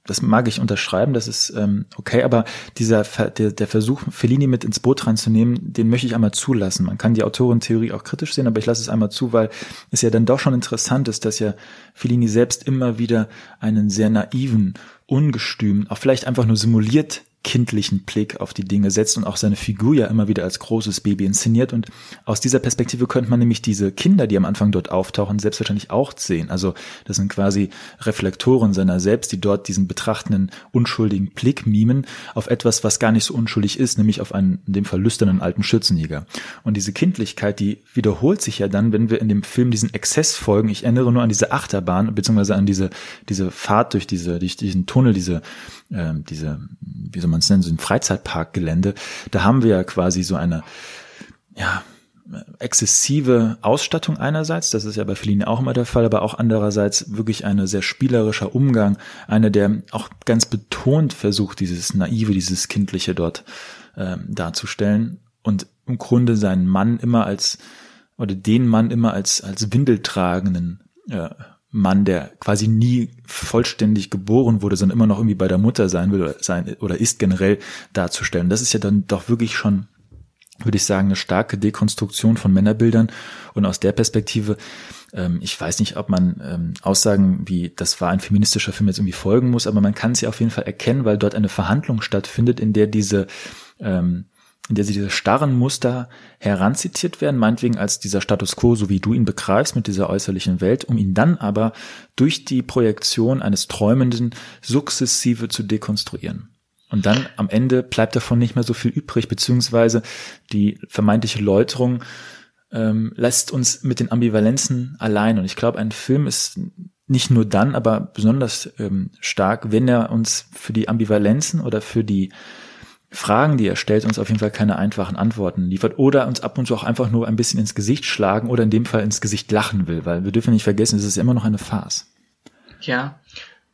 [SPEAKER 2] das mag ich unterschreiben, das ist ähm, okay, aber dieser der, der Versuch, Fellini mit ins Boot reinzunehmen, den möchte ich einmal zulassen. Man kann die Autorentheorie auch kritisch sehen, aber ich lasse es einmal zu, weil es ja dann doch schon interessant ist, dass ja Fellini selbst immer wieder einen sehr naiven, ungestümen, auch vielleicht einfach nur simuliert kindlichen Blick auf die Dinge setzt und auch seine Figur ja immer wieder als großes Baby inszeniert. Und aus dieser Perspektive könnte man nämlich diese Kinder, die am Anfang dort auftauchen, selbstverständlich auch sehen. Also das sind quasi Reflektoren seiner selbst, die dort diesen betrachtenden, unschuldigen Blick mimen auf etwas, was gar nicht so unschuldig ist, nämlich auf einen, in dem Fall lüsternen alten Schützenjäger. Und diese Kindlichkeit, die wiederholt sich ja dann, wenn wir in dem Film diesen Exzess folgen. Ich erinnere nur an diese Achterbahn, beziehungsweise an diese, diese Fahrt durch diese, durch diesen Tunnel, diese, äh, diese, wie soll man es nennen, so ein Freizeitparkgelände, da haben wir ja quasi so eine, ja, exzessive Ausstattung einerseits, das ist ja bei Fellini auch immer der Fall, aber auch andererseits wirklich ein sehr spielerischer Umgang, einer, der auch ganz betont versucht, dieses Naive, dieses Kindliche dort äh, darzustellen und im Grunde seinen Mann immer als, oder den Mann immer als, als windeltragenden äh, Mann, der quasi nie vollständig geboren wurde, sondern immer noch irgendwie bei der Mutter sein will oder sein oder ist generell darzustellen. Das ist ja dann doch wirklich schon, würde ich sagen, eine starke Dekonstruktion von Männerbildern. Und aus der Perspektive, ähm, ich weiß nicht, ob man ähm, Aussagen wie das war ein feministischer Film jetzt irgendwie folgen muss, aber man kann es ja auf jeden Fall erkennen, weil dort eine Verhandlung stattfindet, in der diese ähm, in der sie diese starren Muster heranzitiert werden, meinetwegen als dieser Status quo, so wie du ihn begreifst mit dieser äußerlichen Welt, um ihn dann aber durch die Projektion eines Träumenden sukzessive zu dekonstruieren. Und dann am Ende bleibt davon nicht mehr so viel übrig, beziehungsweise die vermeintliche Läuterung ähm, lässt uns mit den Ambivalenzen allein. Und ich glaube, ein Film ist nicht nur dann, aber besonders ähm, stark, wenn er uns für die Ambivalenzen oder für die Fragen, die er stellt, uns auf jeden Fall keine einfachen Antworten liefert oder uns ab und zu auch einfach nur ein bisschen ins Gesicht schlagen oder in dem Fall ins Gesicht lachen will, weil wir dürfen nicht vergessen, es ist immer noch eine Farce.
[SPEAKER 1] Ja,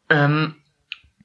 [SPEAKER 1] ähm,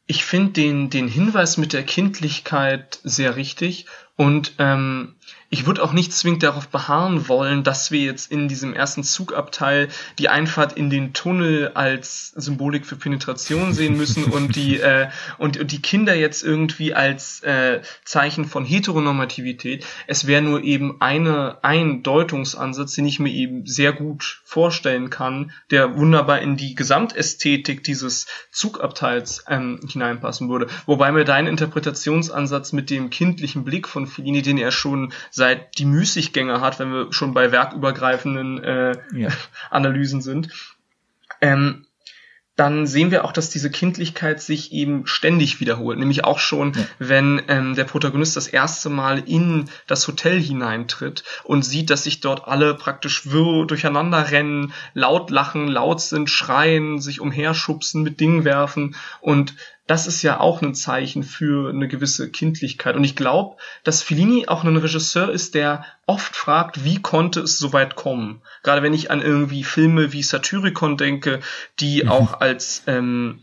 [SPEAKER 1] ich finde den, den Hinweis mit der Kindlichkeit sehr richtig und ähm, ich würde auch nicht zwingend darauf beharren wollen, dass wir jetzt in diesem ersten Zugabteil die Einfahrt in den Tunnel als Symbolik für Penetration sehen müssen und die äh, und, und die Kinder jetzt irgendwie als äh, Zeichen von Heteronormativität. Es wäre nur eben eine ein Deutungsansatz, den ich mir eben sehr gut vorstellen kann, der wunderbar in die Gesamtästhetik dieses Zugabteils ähm, hineinpassen würde. Wobei mir dein Interpretationsansatz mit dem kindlichen Blick von Fellini, den er schon seit die Müßiggänger hat, wenn wir schon bei werkübergreifenden äh, ja. Analysen sind. Ähm, dann sehen wir auch, dass diese Kindlichkeit sich eben ständig wiederholt. Nämlich auch schon, ja. wenn ähm, der Protagonist das erste Mal in das Hotel hineintritt und sieht, dass sich dort alle praktisch wirr durcheinander rennen, laut lachen, laut sind, schreien, sich umherschubsen, mit Dingen werfen und das ist ja auch ein Zeichen für eine gewisse Kindlichkeit. Und ich glaube, dass Fellini auch ein Regisseur ist, der oft fragt, wie konnte es so weit kommen? Gerade wenn ich an irgendwie Filme wie Satyricon denke, die mhm. auch als ähm,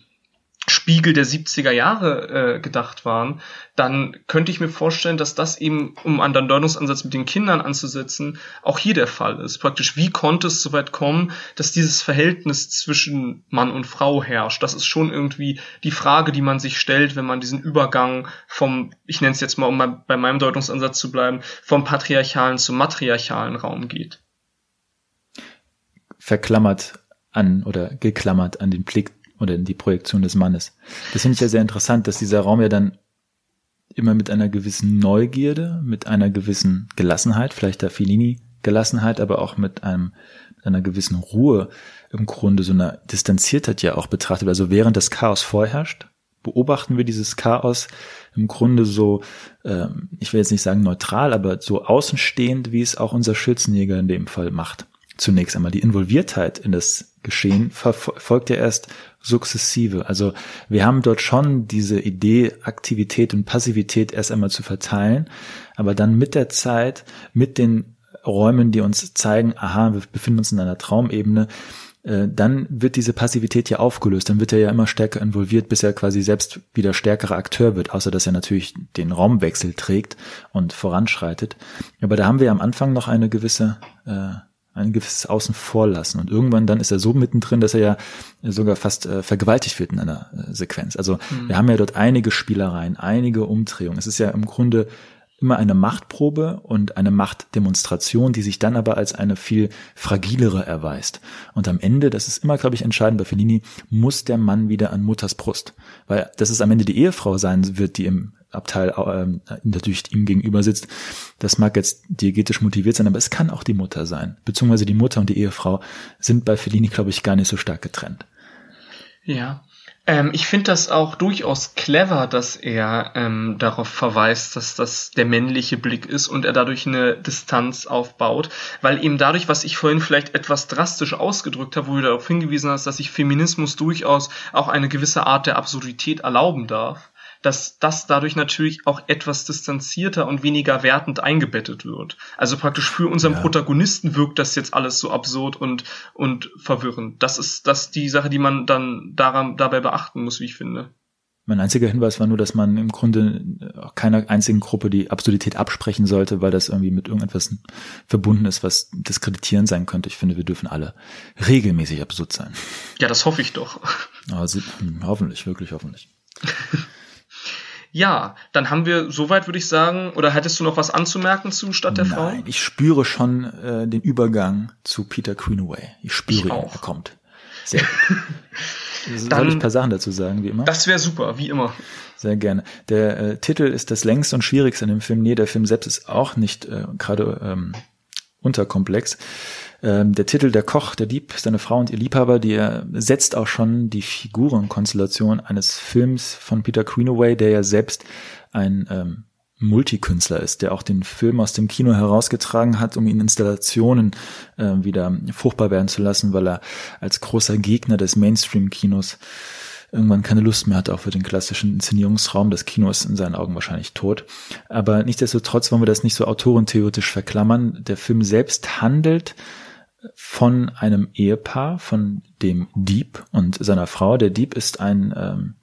[SPEAKER 1] Spiegel der 70er Jahre äh, gedacht waren, dann könnte ich mir vorstellen, dass das eben, um an den Deutungsansatz mit den Kindern anzusetzen, auch hier der Fall ist. Praktisch, wie konnte es so weit kommen, dass dieses Verhältnis zwischen Mann und Frau herrscht? Das ist schon irgendwie die Frage, die man sich stellt, wenn man diesen Übergang vom, ich nenne es jetzt mal, um bei meinem Deutungsansatz zu bleiben, vom patriarchalen zum matriarchalen Raum geht.
[SPEAKER 2] Verklammert an oder geklammert an den Blick oder in die Projektion des Mannes. Das finde ich ja sehr interessant, dass dieser Raum ja dann immer mit einer gewissen Neugierde, mit einer gewissen Gelassenheit, vielleicht der Fellini Gelassenheit, aber auch mit einem einer gewissen Ruhe im Grunde so einer Distanziertheit ja auch betrachtet. Also während das Chaos vorherrscht, beobachten wir dieses Chaos im Grunde so, ähm, ich will jetzt nicht sagen neutral, aber so außenstehend, wie es auch unser Schützenjäger in dem Fall macht. Zunächst einmal die Involviertheit in das Geschehen verfolgt ja erst sukzessive. Also wir haben dort schon diese Idee, Aktivität und Passivität erst einmal zu verteilen, aber dann mit der Zeit, mit den Räumen, die uns zeigen, aha, wir befinden uns in einer Traumebene, äh, dann wird diese Passivität ja aufgelöst, dann wird er ja immer stärker involviert, bis er quasi selbst wieder stärkerer Akteur wird, außer dass er natürlich den Raumwechsel trägt und voranschreitet. Aber da haben wir am Anfang noch eine gewisse äh, ein gewisses Außen vor lassen. Und irgendwann dann ist er so mittendrin, dass er ja sogar fast äh, vergewaltigt wird in einer äh, Sequenz. Also mhm. wir haben ja dort einige Spielereien, einige Umdrehungen. Es ist ja im Grunde immer eine Machtprobe und eine Machtdemonstration, die sich dann aber als eine viel fragilere erweist. Und am Ende, das ist immer, glaube ich, entscheidend bei Fellini, muss der Mann wieder an Mutters Brust. Weil das ist am Ende die Ehefrau sein wird, die im Abteil ähm, natürlich ihm gegenüber sitzt. Das mag jetzt diegetisch motiviert sein, aber es kann auch die Mutter sein. Beziehungsweise die Mutter und die Ehefrau sind bei Fellini, glaube ich, gar nicht so stark getrennt.
[SPEAKER 1] Ja. Ähm, ich finde das auch durchaus clever, dass er ähm, darauf verweist, dass das der männliche Blick ist und er dadurch eine Distanz aufbaut, weil eben dadurch, was ich vorhin vielleicht etwas drastisch ausgedrückt habe, wo du darauf hingewiesen hast, dass sich Feminismus durchaus auch eine gewisse Art der Absurdität erlauben darf, dass das dadurch natürlich auch etwas distanzierter und weniger wertend eingebettet wird. Also praktisch für unseren ja. Protagonisten wirkt das jetzt alles so absurd und, und verwirrend. Das ist das die Sache, die man dann daran, dabei beachten muss, wie ich finde.
[SPEAKER 2] Mein einziger Hinweis war nur, dass man im Grunde keiner einzigen Gruppe die Absurdität absprechen sollte, weil das irgendwie mit irgendetwas verbunden ist, was diskreditierend sein könnte. Ich finde, wir dürfen alle regelmäßig absurd sein.
[SPEAKER 1] Ja, das hoffe ich doch.
[SPEAKER 2] Also, hoffentlich, wirklich hoffentlich.
[SPEAKER 1] Ja, dann haben wir soweit, würde ich sagen, oder hättest du noch was anzumerken zu Stadt der Nein, Frau?
[SPEAKER 2] ich spüre schon äh, den Übergang zu Peter Greenaway. Ich spüre ich ihn, er kommt. Sehr gut. Soll dann, ich ein paar Sachen dazu sagen, wie immer?
[SPEAKER 1] Das wäre super, wie immer.
[SPEAKER 2] Sehr gerne. Der äh, Titel ist das längste und schwierigste in dem Film. Nee, der Film selbst ist auch nicht äh, gerade ähm, unterkomplex. Ähm, der Titel Der Koch, der Dieb, seine Frau und ihr Liebhaber, die er setzt auch schon die Figurenkonstellation eines Films von Peter Greenaway, der ja selbst ein ähm, Multikünstler ist, der auch den Film aus dem Kino herausgetragen hat, um ihn Installationen äh, wieder fruchtbar werden zu lassen, weil er als großer Gegner des Mainstream-Kinos irgendwann keine Lust mehr hatte, auch für den klassischen Inszenierungsraum. Das Kino ist in seinen Augen wahrscheinlich tot. Aber nichtsdestotrotz wollen wir das nicht so autorentheoretisch verklammern. Der Film selbst handelt von einem Ehepaar, von dem Dieb und seiner Frau. Der Dieb ist ein ähm,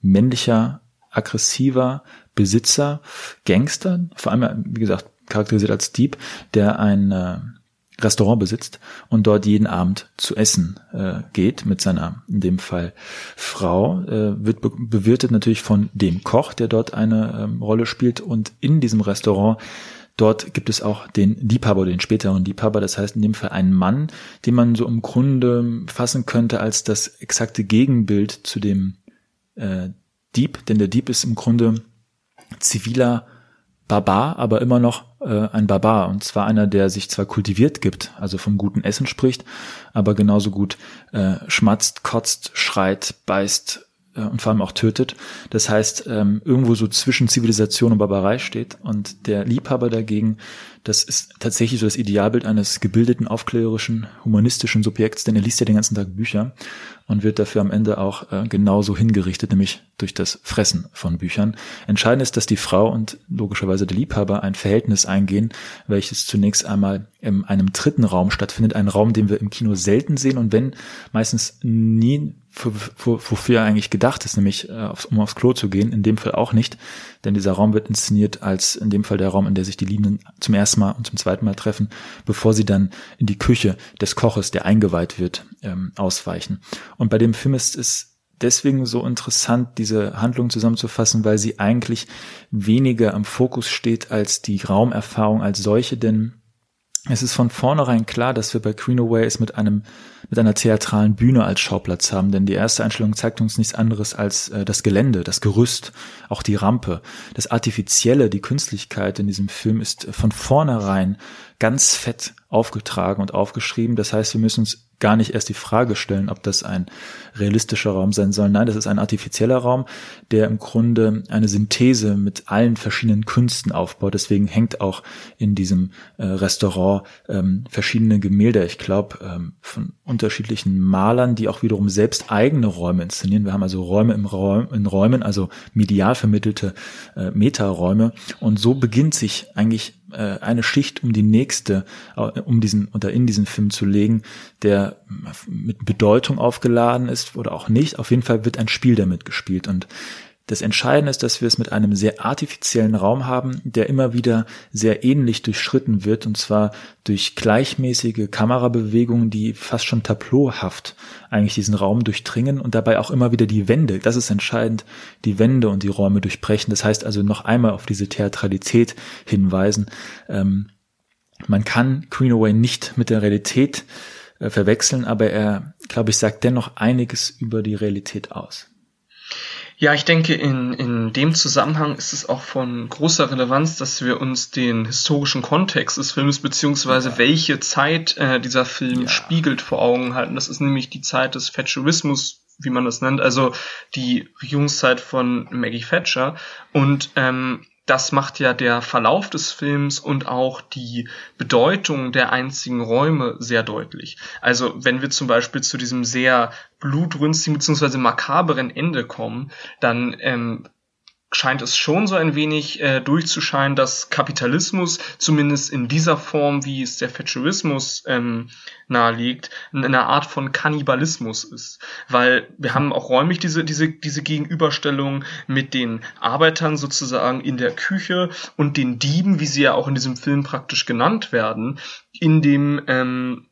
[SPEAKER 2] männlicher, aggressiver Besitzer, Gangster, vor allem, wie gesagt, charakterisiert als Dieb, der ein äh, Restaurant besitzt und dort jeden Abend zu essen äh, geht mit seiner, in dem Fall Frau, äh, wird be bewirtet natürlich von dem Koch, der dort eine ähm, Rolle spielt. Und in diesem Restaurant Dort gibt es auch den Liebhaber, den späteren Liebhaber, das heißt in dem Fall einen Mann, den man so im Grunde fassen könnte als das exakte Gegenbild zu dem äh, Dieb, denn der Dieb ist im Grunde ziviler Barbar, aber immer noch äh, ein Barbar. Und zwar einer, der sich zwar kultiviert gibt, also vom guten Essen spricht, aber genauso gut äh, schmatzt, kotzt, schreit, beißt äh, und vor allem auch tötet. Das heißt, ähm, irgendwo so zwischen Zivilisation und Barbarei steht. Und der Liebhaber dagegen das ist tatsächlich so das Idealbild eines gebildeten, aufklärerischen, humanistischen Subjekts, denn er liest ja den ganzen Tag Bücher und wird dafür am Ende auch äh, genauso hingerichtet, nämlich durch das Fressen von Büchern. Entscheidend ist, dass die Frau und logischerweise der Liebhaber ein Verhältnis eingehen, welches zunächst einmal in einem dritten Raum stattfindet, ein Raum, den wir im Kino selten sehen und wenn meistens nie wofür er eigentlich gedacht ist, nämlich äh, um aufs Klo zu gehen, in dem Fall auch nicht, denn dieser Raum wird inszeniert als in dem Fall der Raum, in der sich die Liebenden zum ersten Mal und zum zweiten Mal treffen, bevor sie dann in die Küche des Koches, der eingeweiht wird, ähm, ausweichen. Und bei dem Film ist es deswegen so interessant, diese Handlung zusammenzufassen, weil sie eigentlich weniger am Fokus steht als die Raumerfahrung als solche, denn es ist von vornherein klar, dass wir bei Greenaway es mit einem mit einer theatralen Bühne als Schauplatz haben, denn die erste Einstellung zeigt uns nichts anderes als äh, das Gelände, das Gerüst, auch die Rampe. Das Artifizielle, die Künstlichkeit in diesem Film ist von vornherein ganz fett aufgetragen und aufgeschrieben. Das heißt, wir müssen uns gar nicht erst die Frage stellen, ob das ein realistischer Raum sein soll. Nein, das ist ein artifizieller Raum, der im Grunde eine Synthese mit allen verschiedenen Künsten aufbaut. Deswegen hängt auch in diesem äh, Restaurant ähm, verschiedene Gemälde, ich glaube, ähm, von unterschiedlichen Malern, die auch wiederum selbst eigene Räume inszenieren. Wir haben also Räume im Raum, in Räumen, also medial vermittelte äh, Metaräume. Und so beginnt sich eigentlich eine Schicht um die nächste, äh, um diesen oder in diesen Film zu legen, der mit Bedeutung aufgeladen ist oder auch nicht. Auf jeden Fall wird ein Spiel damit gespielt und das Entscheidende ist, dass wir es mit einem sehr artifiziellen Raum haben, der immer wieder sehr ähnlich durchschritten wird, und zwar durch gleichmäßige Kamerabewegungen, die fast schon tableauhaft eigentlich diesen Raum durchdringen und dabei auch immer wieder die Wände, das ist entscheidend, die Wände und die Räume durchbrechen. Das heißt also noch einmal auf diese Theatralität hinweisen. Ähm, man kann Greenaway nicht mit der Realität äh, verwechseln, aber er, glaube ich, sagt dennoch einiges über die Realität aus.
[SPEAKER 1] Ja, ich denke, in, in dem Zusammenhang ist es auch von großer Relevanz, dass wir uns den historischen Kontext des Films beziehungsweise ja. welche Zeit äh, dieser Film ja. spiegelt vor Augen halten. Das ist nämlich die Zeit des Thatcherismus, wie man das nennt, also die Regierungszeit von Maggie Thatcher. Und ähm, das macht ja der Verlauf des Films und auch die Bedeutung der einzigen Räume sehr deutlich. Also wenn wir zum Beispiel zu diesem sehr blutrünstigen bzw. makaberen Ende kommen, dann ähm, scheint es schon so ein wenig äh, durchzuscheinen, dass Kapitalismus zumindest in dieser Form, wie es der Thatcherismus ähm, naheliegt, eine Art von Kannibalismus ist. Weil wir haben auch räumlich diese, diese, diese Gegenüberstellung mit den Arbeitern sozusagen in der Küche und den Dieben, wie sie ja auch in diesem Film praktisch genannt werden, in dem ähm,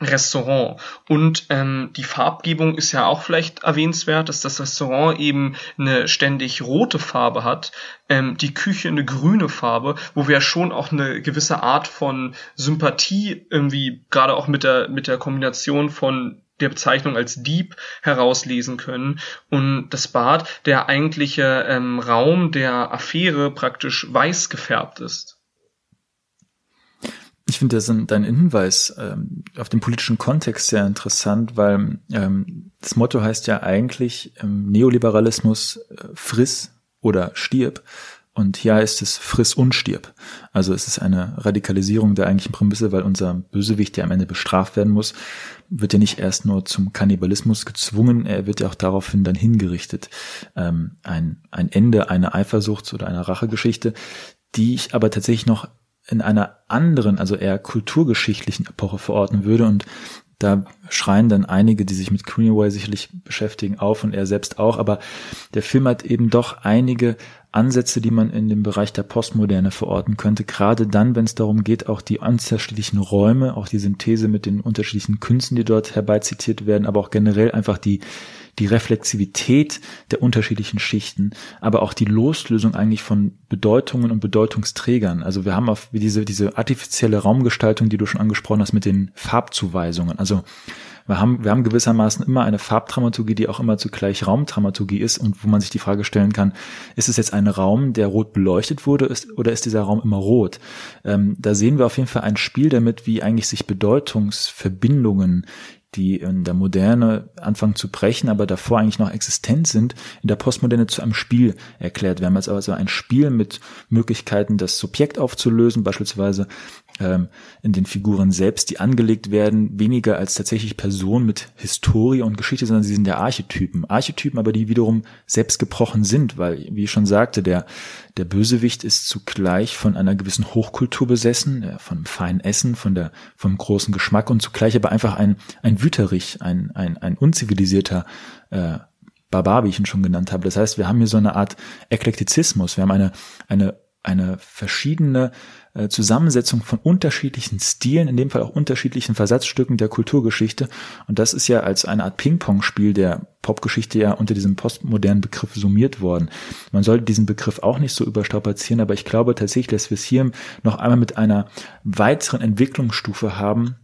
[SPEAKER 1] Restaurant. Und ähm, die Farbgebung ist ja auch vielleicht erwähnenswert, dass das Restaurant eben eine ständig rote Farbe hat, ähm, die Küche eine grüne Farbe, wo wir schon auch eine gewisse Art von Sympathie irgendwie gerade auch mit der mit der Kombination von der Bezeichnung als Dieb herauslesen können und das Bad, der eigentliche ähm, Raum der Affäre praktisch weiß gefärbt ist.
[SPEAKER 2] Ich finde dein Hinweis ähm, auf den politischen Kontext sehr interessant, weil ähm, das Motto heißt ja eigentlich ähm, Neoliberalismus äh, friss oder stirb. Und hier ist es friss und stirb. Also es ist eine Radikalisierung der eigentlichen Prämisse, weil unser Bösewicht, der am Ende bestraft werden muss, wird ja nicht erst nur zum Kannibalismus gezwungen, er wird ja auch daraufhin dann hingerichtet. Ähm, ein, ein Ende einer Eifersuchts- oder einer Rachegeschichte, die ich aber tatsächlich noch in einer anderen, also eher kulturgeschichtlichen Epoche verorten würde und da schreien dann einige, die sich mit Greenaway sicherlich beschäftigen, auf und er selbst auch. Aber der Film hat eben doch einige Ansätze, die man in dem Bereich der Postmoderne verorten könnte. Gerade dann, wenn es darum geht, auch die unterschiedlichen Räume, auch die Synthese mit den unterschiedlichen Künsten, die dort herbeizitiert werden, aber auch generell einfach die die Reflexivität der unterschiedlichen Schichten, aber auch die Loslösung eigentlich von Bedeutungen und Bedeutungsträgern. Also wir haben auf diese, diese artifizielle Raumgestaltung, die du schon angesprochen hast, mit den Farbzuweisungen. Also wir haben, wir haben gewissermaßen immer eine Farbdramaturgie, die auch immer zugleich Raumdramaturgie ist und wo man sich die Frage stellen kann, ist es jetzt ein Raum, der rot beleuchtet wurde ist, oder ist dieser Raum immer rot? Ähm, da sehen wir auf jeden Fall ein Spiel damit, wie eigentlich sich Bedeutungsverbindungen die in der Moderne anfangen zu brechen, aber davor eigentlich noch existent sind, in der Postmoderne zu einem Spiel erklärt werden. Also ein Spiel mit Möglichkeiten, das Subjekt aufzulösen, beispielsweise ähm, in den Figuren selbst, die angelegt werden, weniger als tatsächlich Personen mit Historie und Geschichte, sondern sie sind ja Archetypen. Archetypen, aber die wiederum selbst gebrochen sind, weil, wie ich schon sagte, der, der Bösewicht ist zugleich von einer gewissen Hochkultur besessen, äh, von feinen Essen, von der, vom großen Geschmack und zugleich aber einfach ein, ein Wüterich, ein, ein, ein unzivilisierter äh, Barbar, wie ich ihn schon genannt habe. Das heißt, wir haben hier so eine Art Eklektizismus, wir haben eine, eine, eine verschiedene äh, Zusammensetzung von unterschiedlichen Stilen, in dem Fall auch unterschiedlichen Versatzstücken der Kulturgeschichte. Und das ist ja als eine Art Ping-Pong-Spiel der Popgeschichte ja unter diesem postmodernen Begriff summiert worden. Man sollte diesen Begriff auch nicht so überstrapazieren, aber ich glaube tatsächlich, dass wir es hier noch einmal mit einer weiteren Entwicklungsstufe haben,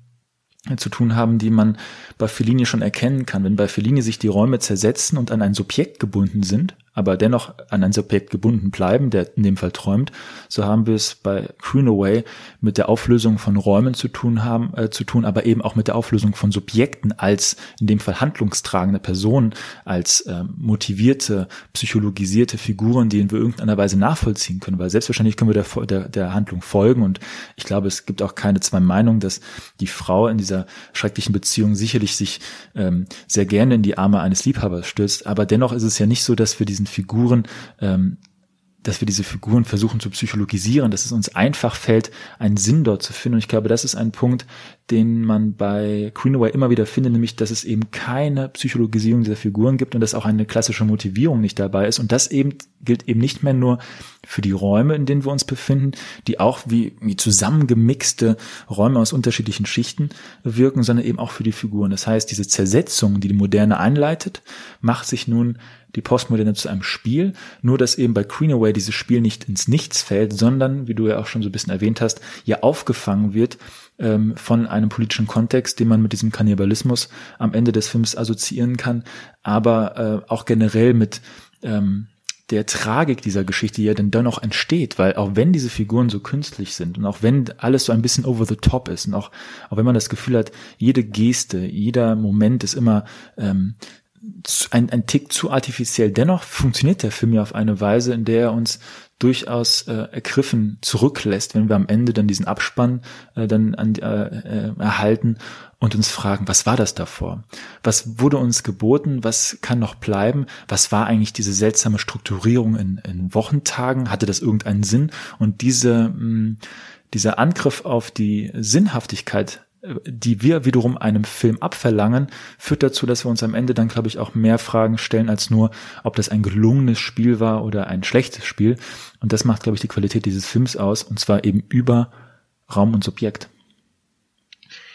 [SPEAKER 2] zu tun haben, die man bei Fellini schon erkennen kann. Wenn bei Fellini sich die Räume zersetzen und an ein Subjekt gebunden sind, aber dennoch an ein Subjekt gebunden bleiben, der in dem Fall träumt, so haben wir es bei Greenaway mit der Auflösung von Räumen zu tun haben, äh, zu tun, aber eben auch mit der Auflösung von Subjekten als in dem Fall handlungstragende Personen, als äh, motivierte, psychologisierte Figuren, denen wir irgendeiner Weise nachvollziehen können, weil selbstverständlich können wir der, der, der Handlung folgen. Und ich glaube, es gibt auch keine zwei Meinungen, dass die Frau in dieser schrecklichen Beziehung sicherlich sich ähm, sehr gerne in die Arme eines Liebhabers stürzt, aber dennoch ist es ja nicht so, dass wir diesen diesen Figuren, ähm, dass wir diese Figuren versuchen zu psychologisieren, dass es uns einfach fällt, einen Sinn dort zu finden. Und ich glaube, das ist ein Punkt, den man bei Greenaway immer wieder findet, nämlich, dass es eben keine Psychologisierung dieser Figuren gibt und dass auch eine klassische Motivierung nicht dabei ist. Und das eben gilt eben nicht mehr nur für die Räume, in denen wir uns befinden, die auch wie, wie zusammengemixte Räume aus unterschiedlichen Schichten wirken, sondern eben auch für die Figuren. Das heißt, diese Zersetzung, die die Moderne einleitet, macht sich nun die Postmoderne zu einem Spiel, nur dass eben bei Greenaway dieses Spiel nicht ins Nichts fällt, sondern, wie du ja auch schon so ein bisschen erwähnt hast, ja aufgefangen wird ähm, von einem politischen Kontext, den man mit diesem Kannibalismus am Ende des Films assoziieren kann, aber äh, auch generell mit ähm, der Tragik dieser Geschichte, die ja dann dennoch entsteht, weil auch wenn diese Figuren so künstlich sind und auch wenn alles so ein bisschen over the top ist und auch, auch wenn man das Gefühl hat, jede Geste, jeder Moment ist immer ähm, ein, ein Tick zu artifiziell. Dennoch funktioniert der Film ja auf eine Weise, in der er uns durchaus äh, ergriffen zurücklässt, wenn wir am Ende dann diesen Abspann äh, dann an, äh, äh, erhalten und uns fragen, was war das davor? Was wurde uns geboten? Was kann noch bleiben? Was war eigentlich diese seltsame Strukturierung in, in Wochentagen? Hatte das irgendeinen Sinn? Und diese, mh, mm, dieser Angriff auf die Sinnhaftigkeit die wir wiederum einem Film abverlangen, führt dazu, dass wir uns am Ende dann, glaube ich, auch mehr Fragen stellen als nur, ob das ein gelungenes Spiel war oder ein schlechtes Spiel. Und das macht, glaube ich, die Qualität dieses Films aus, und zwar eben über Raum und Subjekt.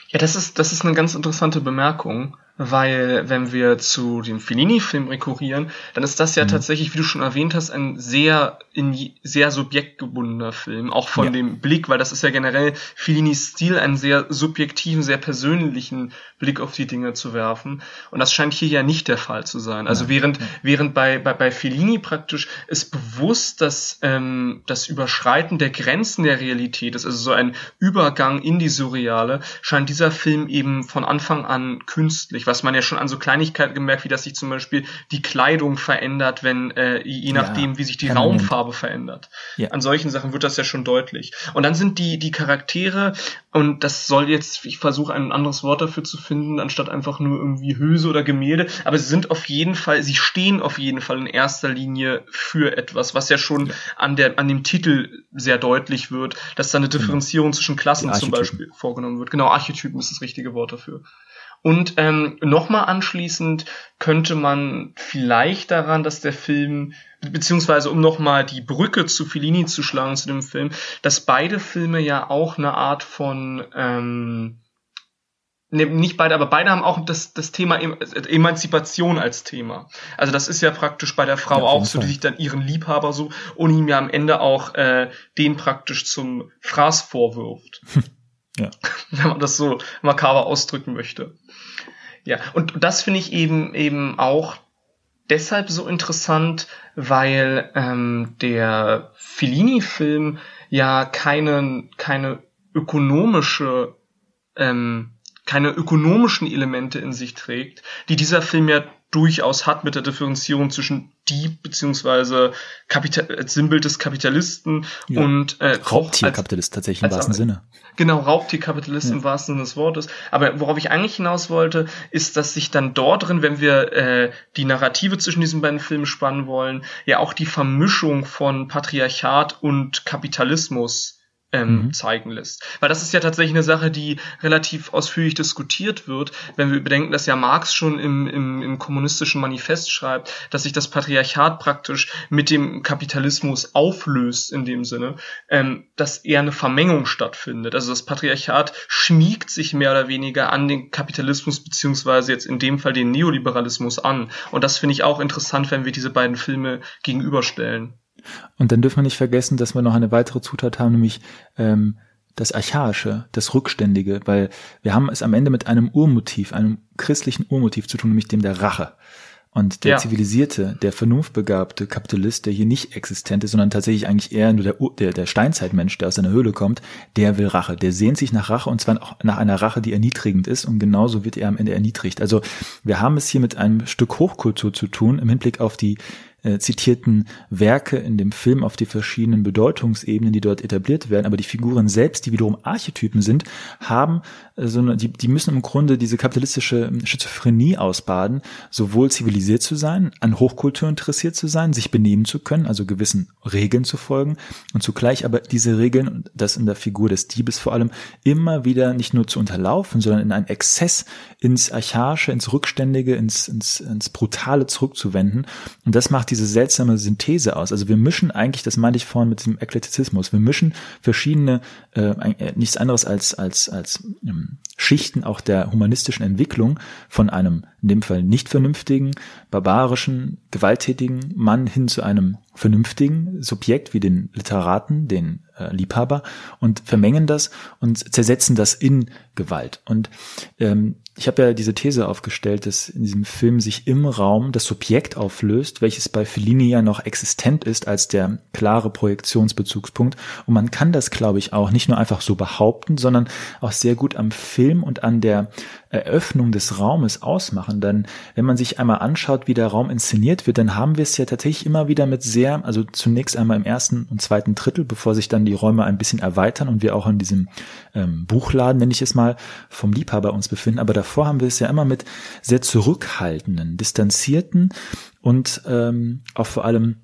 [SPEAKER 1] Ja, das ist, das ist eine ganz interessante Bemerkung weil wenn wir zu dem Fellini-Film rekurrieren, dann ist das ja mhm. tatsächlich, wie du schon erwähnt hast, ein sehr in sehr subjektgebundener Film, auch von ja. dem Blick, weil das ist ja generell Fellinis Stil, einen sehr subjektiven, sehr persönlichen Blick auf die Dinge zu werfen. Und das scheint hier ja nicht der Fall zu sein. Also ja. während ja. während bei, bei bei Fellini praktisch ist bewusst, dass ähm, das Überschreiten der Grenzen der Realität ist, also so ein Übergang in die Surreale, scheint dieser Film eben von Anfang an künstlich was man ja schon an so Kleinigkeiten gemerkt, wie dass sich zum Beispiel die Kleidung verändert, wenn äh, je nachdem, ja, wie sich die. Raumfarbe verändert. Ja. An solchen Sachen wird das ja schon deutlich. Und dann sind die die Charaktere und das soll jetzt, ich versuche ein anderes Wort dafür zu finden, anstatt einfach nur irgendwie Hülse oder Gemälde, aber sie sind auf jeden Fall, sie stehen auf jeden Fall in erster Linie für etwas, was ja schon ja. an der an dem Titel sehr deutlich wird, dass da eine genau. Differenzierung zwischen Klassen zum Beispiel vorgenommen wird. Genau, Archetypen ist das richtige Wort dafür. Und ähm, nochmal anschließend könnte man vielleicht daran, dass der Film, beziehungsweise um nochmal die Brücke zu Fellini zu schlagen zu dem Film, dass beide Filme ja auch eine Art von ähm, ne, nicht beide, aber beide haben auch das, das Thema Emanzipation als Thema. Also das ist ja praktisch bei der Frau ja, auch so, die sich dann ihren Liebhaber so und ihm ja am Ende auch äh, den praktisch zum Fraß vorwirft. Ja. Wenn man das so makaber ausdrücken möchte. Ja, und das finde ich eben eben auch deshalb so interessant, weil ähm, der Fellini-Film ja keine, keine ökonomische, ähm, keine ökonomischen Elemente in sich trägt, die dieser Film ja durchaus hat mit der Differenzierung zwischen Dieb beziehungsweise Kapital äh, Sinnbild des Kapitalisten ja. und
[SPEAKER 2] äh, Raubtierkapitalist tatsächlich im wahrsten Sinne.
[SPEAKER 1] Genau, Raubtierkapitalist ja. im wahrsten Sinne des Wortes. Aber worauf ich eigentlich hinaus wollte, ist, dass sich dann dort drin, wenn wir äh, die Narrative zwischen diesen beiden Filmen spannen wollen, ja auch die Vermischung von Patriarchat und Kapitalismus ähm, mhm. zeigen lässt. Weil das ist ja tatsächlich eine Sache, die relativ ausführlich diskutiert wird, wenn wir bedenken, dass ja Marx schon im, im, im kommunistischen Manifest schreibt, dass sich das Patriarchat praktisch mit dem Kapitalismus auflöst in dem Sinne, ähm, dass eher eine Vermengung stattfindet. Also das Patriarchat schmiegt sich mehr oder weniger an den Kapitalismus beziehungsweise jetzt in dem Fall den Neoliberalismus an. Und das finde ich auch interessant, wenn wir diese beiden Filme gegenüberstellen.
[SPEAKER 2] Und dann dürfen wir nicht vergessen, dass wir noch eine weitere Zutat haben, nämlich ähm, das Archaische, das Rückständige, weil wir haben es am Ende mit einem Urmotiv, einem christlichen Urmotiv zu tun, nämlich dem der Rache. Und der ja. zivilisierte, der vernunftbegabte Kapitalist, der hier nicht existent ist, sondern tatsächlich eigentlich eher nur der, der, der Steinzeitmensch, der aus seiner Höhle kommt, der will Rache. Der sehnt sich nach Rache und zwar auch nach einer Rache, die erniedrigend ist und genauso wird er am Ende erniedrigt. Also wir haben es hier mit einem Stück Hochkultur zu tun im Hinblick auf die äh, zitierten Werke in dem Film auf die verschiedenen Bedeutungsebenen, die dort etabliert werden. Aber die Figuren selbst, die wiederum Archetypen sind, haben so eine, die, die müssen im Grunde diese kapitalistische ähm, Schizophrenie ausbaden, sowohl zivilisiert zu sein, an Hochkultur interessiert zu sein, sich benehmen zu können, also gewissen Regeln zu folgen und zugleich aber diese Regeln, das in der Figur des Diebes vor allem, immer wieder nicht nur zu unterlaufen, sondern in einen Exzess ins Archaische, ins Rückständige, ins, ins, ins Brutale zurückzuwenden. Und das macht diese seltsame Synthese aus. Also wir mischen eigentlich, das meinte ich vorhin mit diesem Eklektizismus, wir mischen verschiedene, äh, äh, nichts anderes als, als, als ähm, Schichten auch der humanistischen Entwicklung von einem, in dem Fall nicht vernünftigen, barbarischen, gewalttätigen Mann hin zu einem vernünftigen Subjekt wie den Literaten, den äh, Liebhaber und vermengen das und zersetzen das in Gewalt. Und ähm, ich habe ja diese These aufgestellt, dass in diesem Film sich im Raum das Subjekt auflöst, welches bei Fellini ja noch existent ist als der klare Projektionsbezugspunkt. Und man kann das, glaube ich, auch nicht nur einfach so behaupten, sondern auch sehr gut am Film und an der Eröffnung des Raumes ausmachen. Denn wenn man sich einmal anschaut, wie der Raum inszeniert wird, dann haben wir es ja tatsächlich immer wieder mit sehr, also zunächst einmal im ersten und zweiten Drittel, bevor sich dann die Räume ein bisschen erweitern und wir auch in diesem ähm, Buchladen, nenne ich es mal, vom Liebhaber uns befinden. Aber davor haben wir es ja immer mit sehr zurückhaltenden, distanzierten und ähm, auch vor allem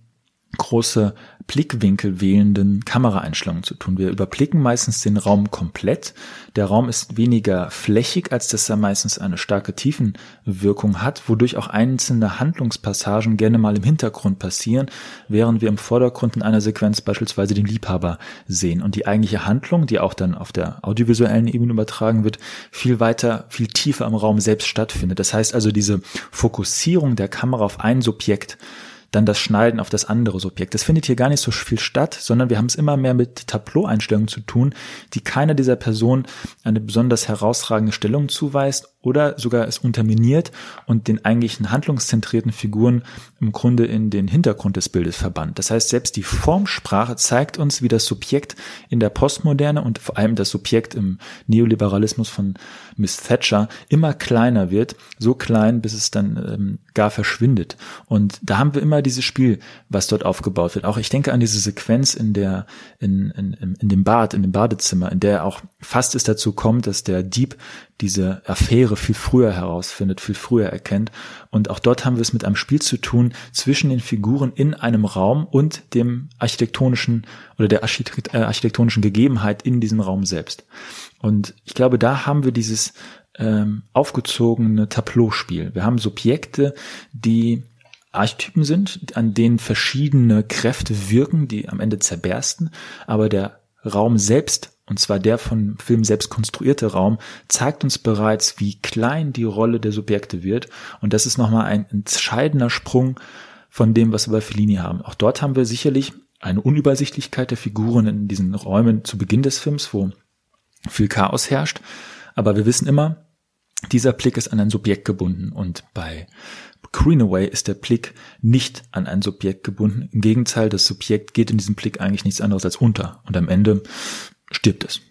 [SPEAKER 2] große Blickwinkel wählenden Kameraeinstellungen zu tun. Wir überblicken meistens den Raum komplett. Der Raum ist weniger flächig, als dass er meistens eine starke Tiefenwirkung hat, wodurch auch einzelne Handlungspassagen gerne mal im Hintergrund passieren, während wir im Vordergrund in einer Sequenz beispielsweise den Liebhaber sehen. Und die eigentliche Handlung, die auch dann auf der audiovisuellen Ebene übertragen wird, viel weiter, viel tiefer im Raum selbst stattfindet. Das heißt also, diese Fokussierung der Kamera auf ein Subjekt dann das Schneiden auf das andere Subjekt. Das findet hier gar nicht so viel statt, sondern wir haben es immer mehr mit Tableau-Einstellungen zu tun, die keiner dieser Person eine besonders herausragende Stellung zuweist oder sogar es unterminiert und den eigentlichen handlungszentrierten Figuren im Grunde in den Hintergrund des Bildes verbannt. Das heißt, selbst die Formsprache zeigt uns, wie das Subjekt in der Postmoderne und vor allem das Subjekt im Neoliberalismus von Miss Thatcher immer kleiner wird, so klein, bis es dann ähm, gar verschwindet. Und da haben wir immer dieses Spiel, was dort aufgebaut wird. Auch ich denke an diese Sequenz in der, in, in, in dem Bad, in dem Badezimmer, in der auch fast es dazu kommt, dass der Dieb diese Affäre viel früher herausfindet, viel früher erkennt. Und auch dort haben wir es mit einem Spiel zu tun zwischen den Figuren in einem Raum und dem architektonischen oder der äh, architektonischen Gegebenheit in diesem Raum selbst. Und ich glaube, da haben wir dieses ähm, aufgezogene Tableau-Spiel. Wir haben Subjekte, die Archetypen sind, an denen verschiedene Kräfte wirken, die am Ende zerbersten, aber der Raum selbst, und zwar der von Film selbst konstruierte Raum, zeigt uns bereits, wie klein die Rolle der Subjekte wird. Und das ist nochmal ein entscheidender Sprung von dem, was wir bei Fellini haben. Auch dort haben wir sicherlich eine Unübersichtlichkeit der Figuren in diesen Räumen zu Beginn des Films, wo viel Chaos herrscht. Aber wir wissen immer, dieser Blick ist an ein Subjekt gebunden und bei Greenaway ist der Blick nicht an ein Subjekt gebunden. Im Gegenteil, das Subjekt geht in diesem Blick eigentlich nichts anderes als unter und am Ende stirbt es.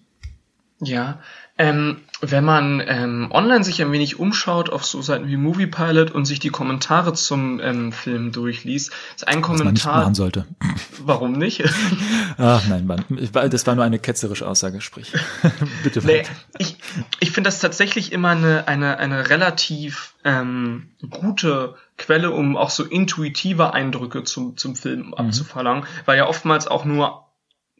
[SPEAKER 1] Ja, ähm, wenn man ähm, online sich ein wenig umschaut auf so Seiten wie Moviepilot und sich die Kommentare zum ähm, Film durchliest, ist ein Kommentar. Was man
[SPEAKER 2] nicht machen sollte.
[SPEAKER 1] Warum nicht?
[SPEAKER 2] Ach nein, Mann. Das war nur eine ketzerische Aussage, sprich.
[SPEAKER 1] Bitte weiter. Nee, ich ich finde das tatsächlich immer eine, eine, eine relativ ähm, gute Quelle, um auch so intuitive Eindrücke zum, zum Film mhm. abzuverlangen, weil ja oftmals auch nur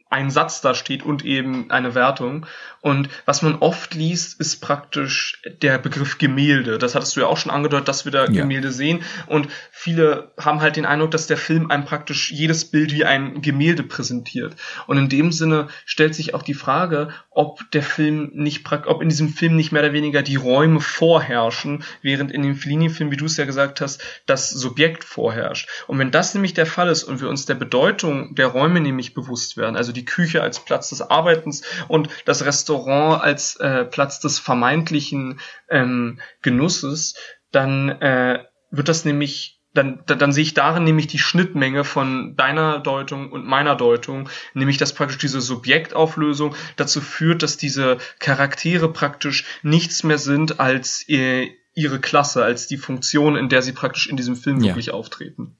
[SPEAKER 1] ein Satz da steht und eben eine Wertung. Und was man oft liest, ist praktisch der Begriff Gemälde. Das hattest du ja auch schon angedeutet, dass wir da ja. Gemälde sehen. Und viele haben halt den Eindruck, dass der Film einem praktisch jedes Bild wie ein Gemälde präsentiert. Und in dem Sinne stellt sich auch die Frage, ob der Film nicht, ob in diesem Film nicht mehr oder weniger die Räume vorherrschen, während in dem Fellini-Film, wie du es ja gesagt hast, das Subjekt vorherrscht. Und wenn das nämlich der Fall ist und wir uns der Bedeutung der Räume nämlich bewusst werden, also die Küche als Platz des Arbeitens und das Restaurant als äh, Platz des vermeintlichen ähm, Genusses, dann äh, wird das nämlich dann, dann, dann sehe ich darin nämlich die Schnittmenge von deiner Deutung und meiner Deutung, nämlich dass praktisch diese Subjektauflösung dazu führt, dass diese Charaktere praktisch nichts mehr sind als äh, ihre Klasse, als die Funktion, in der sie praktisch in diesem Film ja. wirklich auftreten.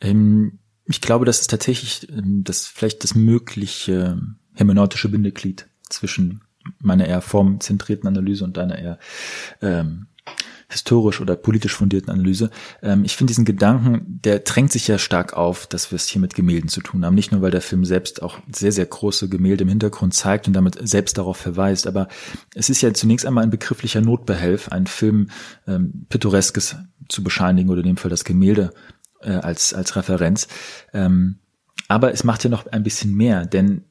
[SPEAKER 2] Ähm, ich glaube, das ist tatsächlich ähm, das vielleicht das mögliche hermeneutische Bindeglied zwischen meiner eher formzentrierten Analyse und deiner eher ähm, historisch oder politisch fundierten Analyse. Ähm, ich finde diesen Gedanken, der drängt sich ja stark auf, dass wir es hier mit Gemälden zu tun haben. Nicht nur, weil der Film selbst auch sehr, sehr große Gemälde im Hintergrund zeigt und damit selbst darauf verweist, aber es ist ja zunächst einmal ein begrifflicher Notbehelf, einen Film ähm, Pittoreskes zu bescheinigen oder in dem Fall das Gemälde äh, als, als Referenz. Ähm, aber es macht ja noch ein bisschen mehr, denn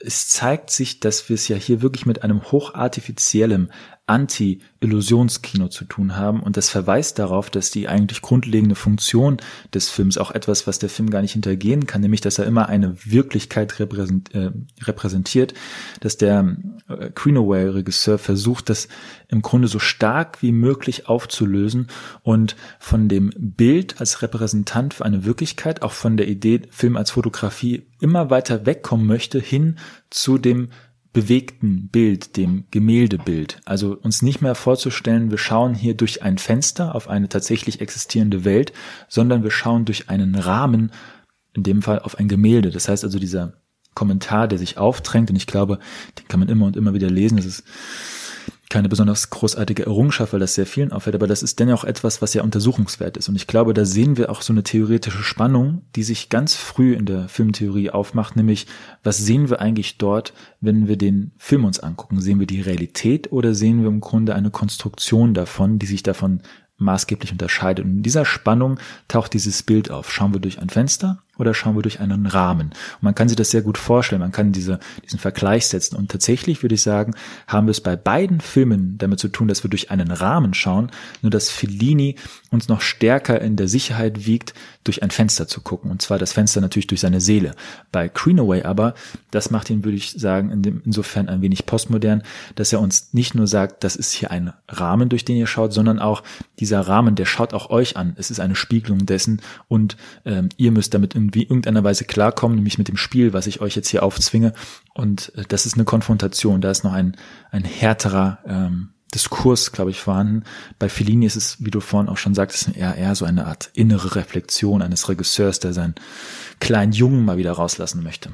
[SPEAKER 2] es zeigt sich, dass wir es ja hier wirklich mit einem hochartifiziellen, Anti-Illusionskino zu tun haben. Und das verweist darauf, dass die eigentlich grundlegende Funktion des Films auch etwas, was der Film gar nicht hintergehen kann, nämlich dass er immer eine Wirklichkeit äh, repräsentiert, dass der äh, Greenaway-Regisseur versucht, das im Grunde so stark wie möglich aufzulösen und von dem Bild als Repräsentant für eine Wirklichkeit, auch von der Idee Film als Fotografie immer weiter wegkommen möchte, hin zu dem bewegten Bild, dem Gemäldebild. Also uns nicht mehr vorzustellen, wir schauen hier durch ein Fenster auf eine tatsächlich existierende Welt, sondern wir schauen durch einen Rahmen, in dem Fall auf ein Gemälde. Das heißt also dieser Kommentar, der sich aufdrängt, und ich glaube, den kann man immer und immer wieder lesen. Das ist keine besonders großartige Errungenschaft, weil das sehr vielen auffällt, aber das ist dennoch etwas, was ja untersuchungswert ist. Und ich glaube, da sehen wir auch so eine theoretische Spannung, die sich ganz früh in der Filmtheorie aufmacht, nämlich was sehen wir eigentlich dort, wenn wir den Film uns angucken? Sehen wir die Realität oder sehen wir im Grunde eine Konstruktion davon, die sich davon maßgeblich unterscheidet. Und in dieser Spannung taucht dieses Bild auf. Schauen wir durch ein Fenster oder schauen wir durch einen Rahmen? Und man kann sich das sehr gut vorstellen, man kann diese, diesen Vergleich setzen. Und tatsächlich würde ich sagen, haben wir es bei beiden Filmen damit zu tun, dass wir durch einen Rahmen schauen, nur dass Fellini uns noch stärker in der Sicherheit wiegt, durch ein Fenster zu gucken. Und zwar das Fenster natürlich durch seine Seele. Bei Greenaway aber, das macht ihn, würde ich sagen, in dem, insofern ein wenig postmodern, dass er uns nicht nur sagt, das ist hier ein Rahmen, durch den ihr schaut, sondern auch dieser Rahmen, der schaut auch euch an. Es ist eine Spiegelung dessen und ähm, ihr müsst damit irgendwie irgendeiner Weise klarkommen, nämlich mit dem Spiel, was ich euch jetzt hier aufzwinge. Und äh, das ist eine Konfrontation. Da ist noch ein, ein härterer ähm, Diskurs, glaube ich, vorhanden. Bei Fellini ist es, wie du vorhin auch schon sagtest, eher, eher so eine Art innere Reflexion eines Regisseurs, der seinen kleinen Jungen mal wieder rauslassen möchte.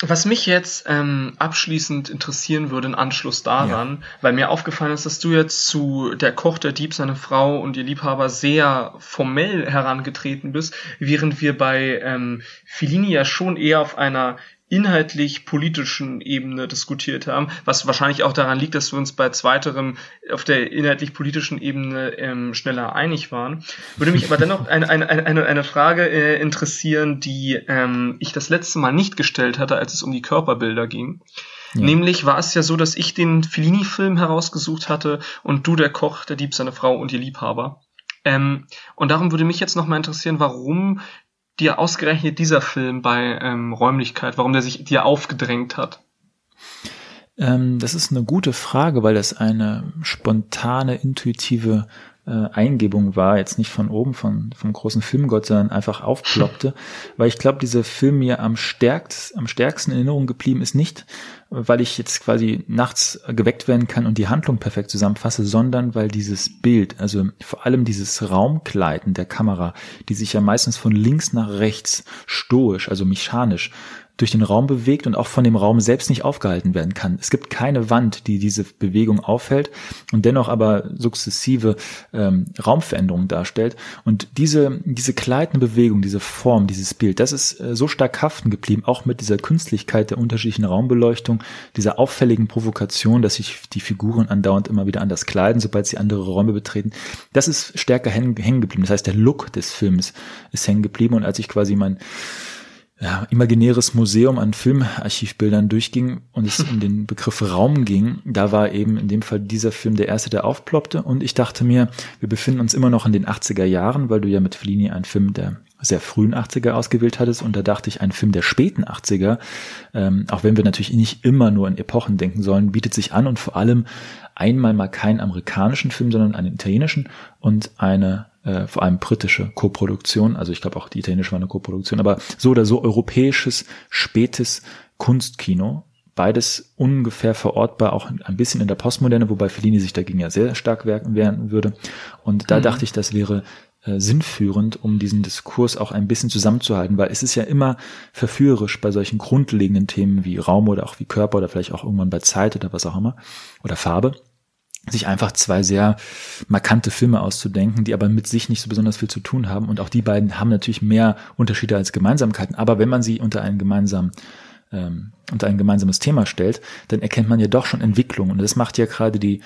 [SPEAKER 1] Was mich jetzt ähm, abschließend interessieren würde, in Anschluss daran, ja. weil mir aufgefallen ist, dass du jetzt zu der Koch, der Dieb, seine Frau und ihr Liebhaber sehr formell herangetreten bist, während wir bei ähm, Fellini ja schon eher auf einer inhaltlich-politischen Ebene diskutiert haben, was wahrscheinlich auch daran liegt, dass wir uns bei zweiterem auf der inhaltlich-politischen Ebene ähm, schneller einig waren. Würde mich aber dennoch eine, eine, eine, eine Frage äh, interessieren, die ähm, ich das letzte Mal nicht gestellt hatte, als es um die Körperbilder ging. Ja. Nämlich war es ja so, dass ich den Fellini-Film herausgesucht hatte und du der Koch, der Dieb, seine Frau und ihr Liebhaber. Ähm, und darum würde mich jetzt nochmal interessieren, warum dir ausgerechnet dieser Film bei ähm, Räumlichkeit, warum der sich dir aufgedrängt hat?
[SPEAKER 2] Ähm, das ist eine gute Frage, weil das eine spontane, intuitive äh, Eingebung war, jetzt nicht von oben, von, vom großen Filmgott, sondern einfach aufploppte, weil ich glaube, dieser Film mir am stärksten, am stärksten in Erinnerung geblieben ist nicht, weil ich jetzt quasi nachts geweckt werden kann und die Handlung perfekt zusammenfasse, sondern weil dieses Bild, also vor allem dieses Raumgleiten der Kamera, die sich ja meistens von links nach rechts stoisch, also mechanisch durch den Raum bewegt und auch von dem Raum selbst nicht aufgehalten werden kann. Es gibt keine Wand, die diese Bewegung aufhält und dennoch aber sukzessive ähm, Raumveränderungen darstellt. Und diese, diese gleitende Bewegung, diese Form, dieses Bild, das ist äh, so stark haften geblieben, auch mit dieser Künstlichkeit der unterschiedlichen Raumbeleuchtung, dieser auffälligen Provokation, dass sich die Figuren andauernd immer wieder anders kleiden, sobald sie andere Räume betreten. Das ist stärker hängen geblieben. Das heißt, der Look des Films ist hängen geblieben und als ich quasi mein ja, imaginäres Museum an Filmarchivbildern durchging und es in den Begriff Raum ging, da war eben in dem Fall dieser Film der erste, der aufploppte. Und ich dachte mir, wir befinden uns immer noch in den 80er Jahren, weil du ja mit Fellini einen Film der sehr frühen 80er ausgewählt hattest. Und da dachte ich, ein Film der späten 80er, ähm, auch wenn wir natürlich nicht immer nur in Epochen denken sollen, bietet sich an und vor allem einmal mal keinen amerikanischen Film, sondern einen italienischen und eine äh, vor allem britische Koproduktion. Also ich glaube auch die italienische war eine Koproduktion, aber so oder so europäisches, spätes Kunstkino. Beides ungefähr verortbar, auch ein bisschen in der Postmoderne, wobei Fellini sich dagegen ja sehr stark wehren würde. Und da mhm. dachte ich, das wäre äh, sinnführend, um diesen Diskurs auch ein bisschen zusammenzuhalten, weil es ist ja immer verführerisch bei solchen grundlegenden Themen wie Raum oder auch wie Körper oder vielleicht auch irgendwann bei Zeit oder was auch immer oder Farbe sich einfach zwei sehr markante Filme auszudenken, die aber mit sich nicht so besonders viel zu tun haben. Und auch die beiden haben natürlich mehr Unterschiede als Gemeinsamkeiten. Aber wenn man sie unter einen gemeinsamen ähm, unter ein gemeinsames Thema stellt, dann erkennt man ja doch schon Entwicklung. Und das macht ja gerade die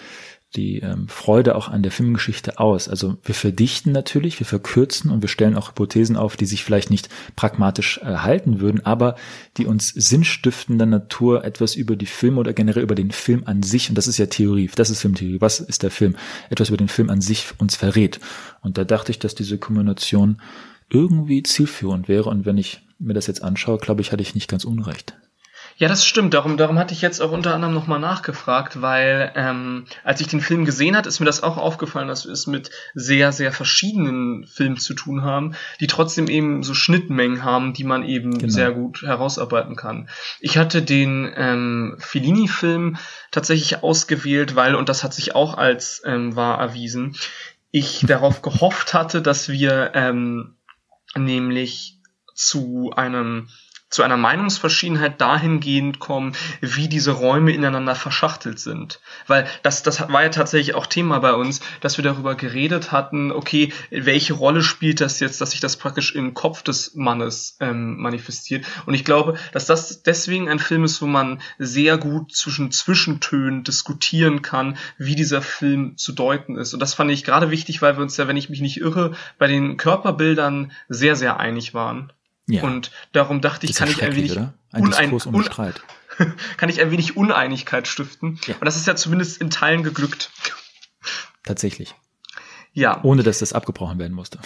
[SPEAKER 2] die ähm, Freude auch an der Filmgeschichte aus. Also wir verdichten natürlich, wir verkürzen und wir stellen auch Hypothesen auf, die sich vielleicht nicht pragmatisch äh, halten würden, aber die uns sinnstiftender Natur etwas über die Filme oder generell über den Film an sich, und das ist ja Theorie, das ist Filmtheorie, was ist der Film, etwas über den Film an sich uns verrät. Und da dachte ich, dass diese Kombination irgendwie zielführend wäre. Und wenn ich mir das jetzt anschaue, glaube ich, hatte ich nicht ganz unrecht.
[SPEAKER 1] Ja, das stimmt. Darum, darum hatte ich jetzt auch unter anderem nochmal nachgefragt, weil ähm, als ich den Film gesehen hat, ist mir das auch aufgefallen, dass wir es mit sehr, sehr verschiedenen Filmen zu tun haben, die trotzdem eben so Schnittmengen haben, die man eben genau. sehr gut herausarbeiten kann. Ich hatte den ähm, Fellini-Film tatsächlich ausgewählt, weil, und das hat sich auch als ähm, wahr erwiesen, ich darauf gehofft hatte, dass wir ähm, nämlich zu einem zu einer Meinungsverschiedenheit dahingehend kommen, wie diese Räume ineinander verschachtelt sind. Weil das, das war ja tatsächlich auch Thema bei uns, dass wir darüber geredet hatten, okay, welche Rolle spielt das jetzt, dass sich das praktisch im Kopf des Mannes ähm, manifestiert. Und ich glaube, dass das deswegen ein Film ist, wo man sehr gut zwischen Zwischentönen diskutieren kann, wie dieser Film zu deuten ist. Und das fand ich gerade wichtig, weil wir uns ja, wenn ich mich nicht irre, bei den Körperbildern sehr, sehr einig waren. Ja. Und darum dachte ich, kann ich ein wenig
[SPEAKER 2] oder? Ein Diskurs um Streit.
[SPEAKER 1] kann ich ein wenig Uneinigkeit stiften. Ja. Und das ist ja zumindest in Teilen geglückt.
[SPEAKER 2] Tatsächlich.
[SPEAKER 1] Ja.
[SPEAKER 2] Ohne dass das abgebrochen werden musste.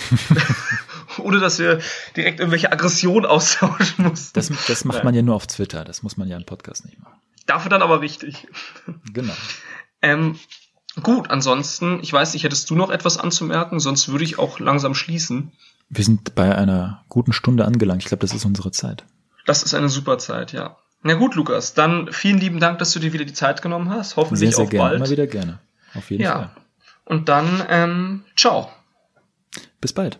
[SPEAKER 1] Ohne dass wir direkt irgendwelche Aggressionen austauschen mussten.
[SPEAKER 2] Das, das macht man ja nur auf Twitter. Das muss man ja im Podcast nicht machen.
[SPEAKER 1] Dafür dann aber richtig.
[SPEAKER 2] Genau.
[SPEAKER 1] Ähm, gut, ansonsten, ich weiß nicht, hättest du noch etwas anzumerken? Sonst würde ich auch langsam schließen.
[SPEAKER 2] Wir sind bei einer guten Stunde angelangt. Ich glaube, das ist unsere Zeit.
[SPEAKER 1] Das ist eine super Zeit, ja. Na gut, Lukas, dann vielen lieben Dank, dass du dir wieder die Zeit genommen hast. Hoffentlich
[SPEAKER 2] sehr, sehr
[SPEAKER 1] auch
[SPEAKER 2] gerne.
[SPEAKER 1] bald.
[SPEAKER 2] Immer wieder gerne. Auf jeden
[SPEAKER 1] ja.
[SPEAKER 2] Fall.
[SPEAKER 1] Und dann, ähm, ciao.
[SPEAKER 2] Bis bald.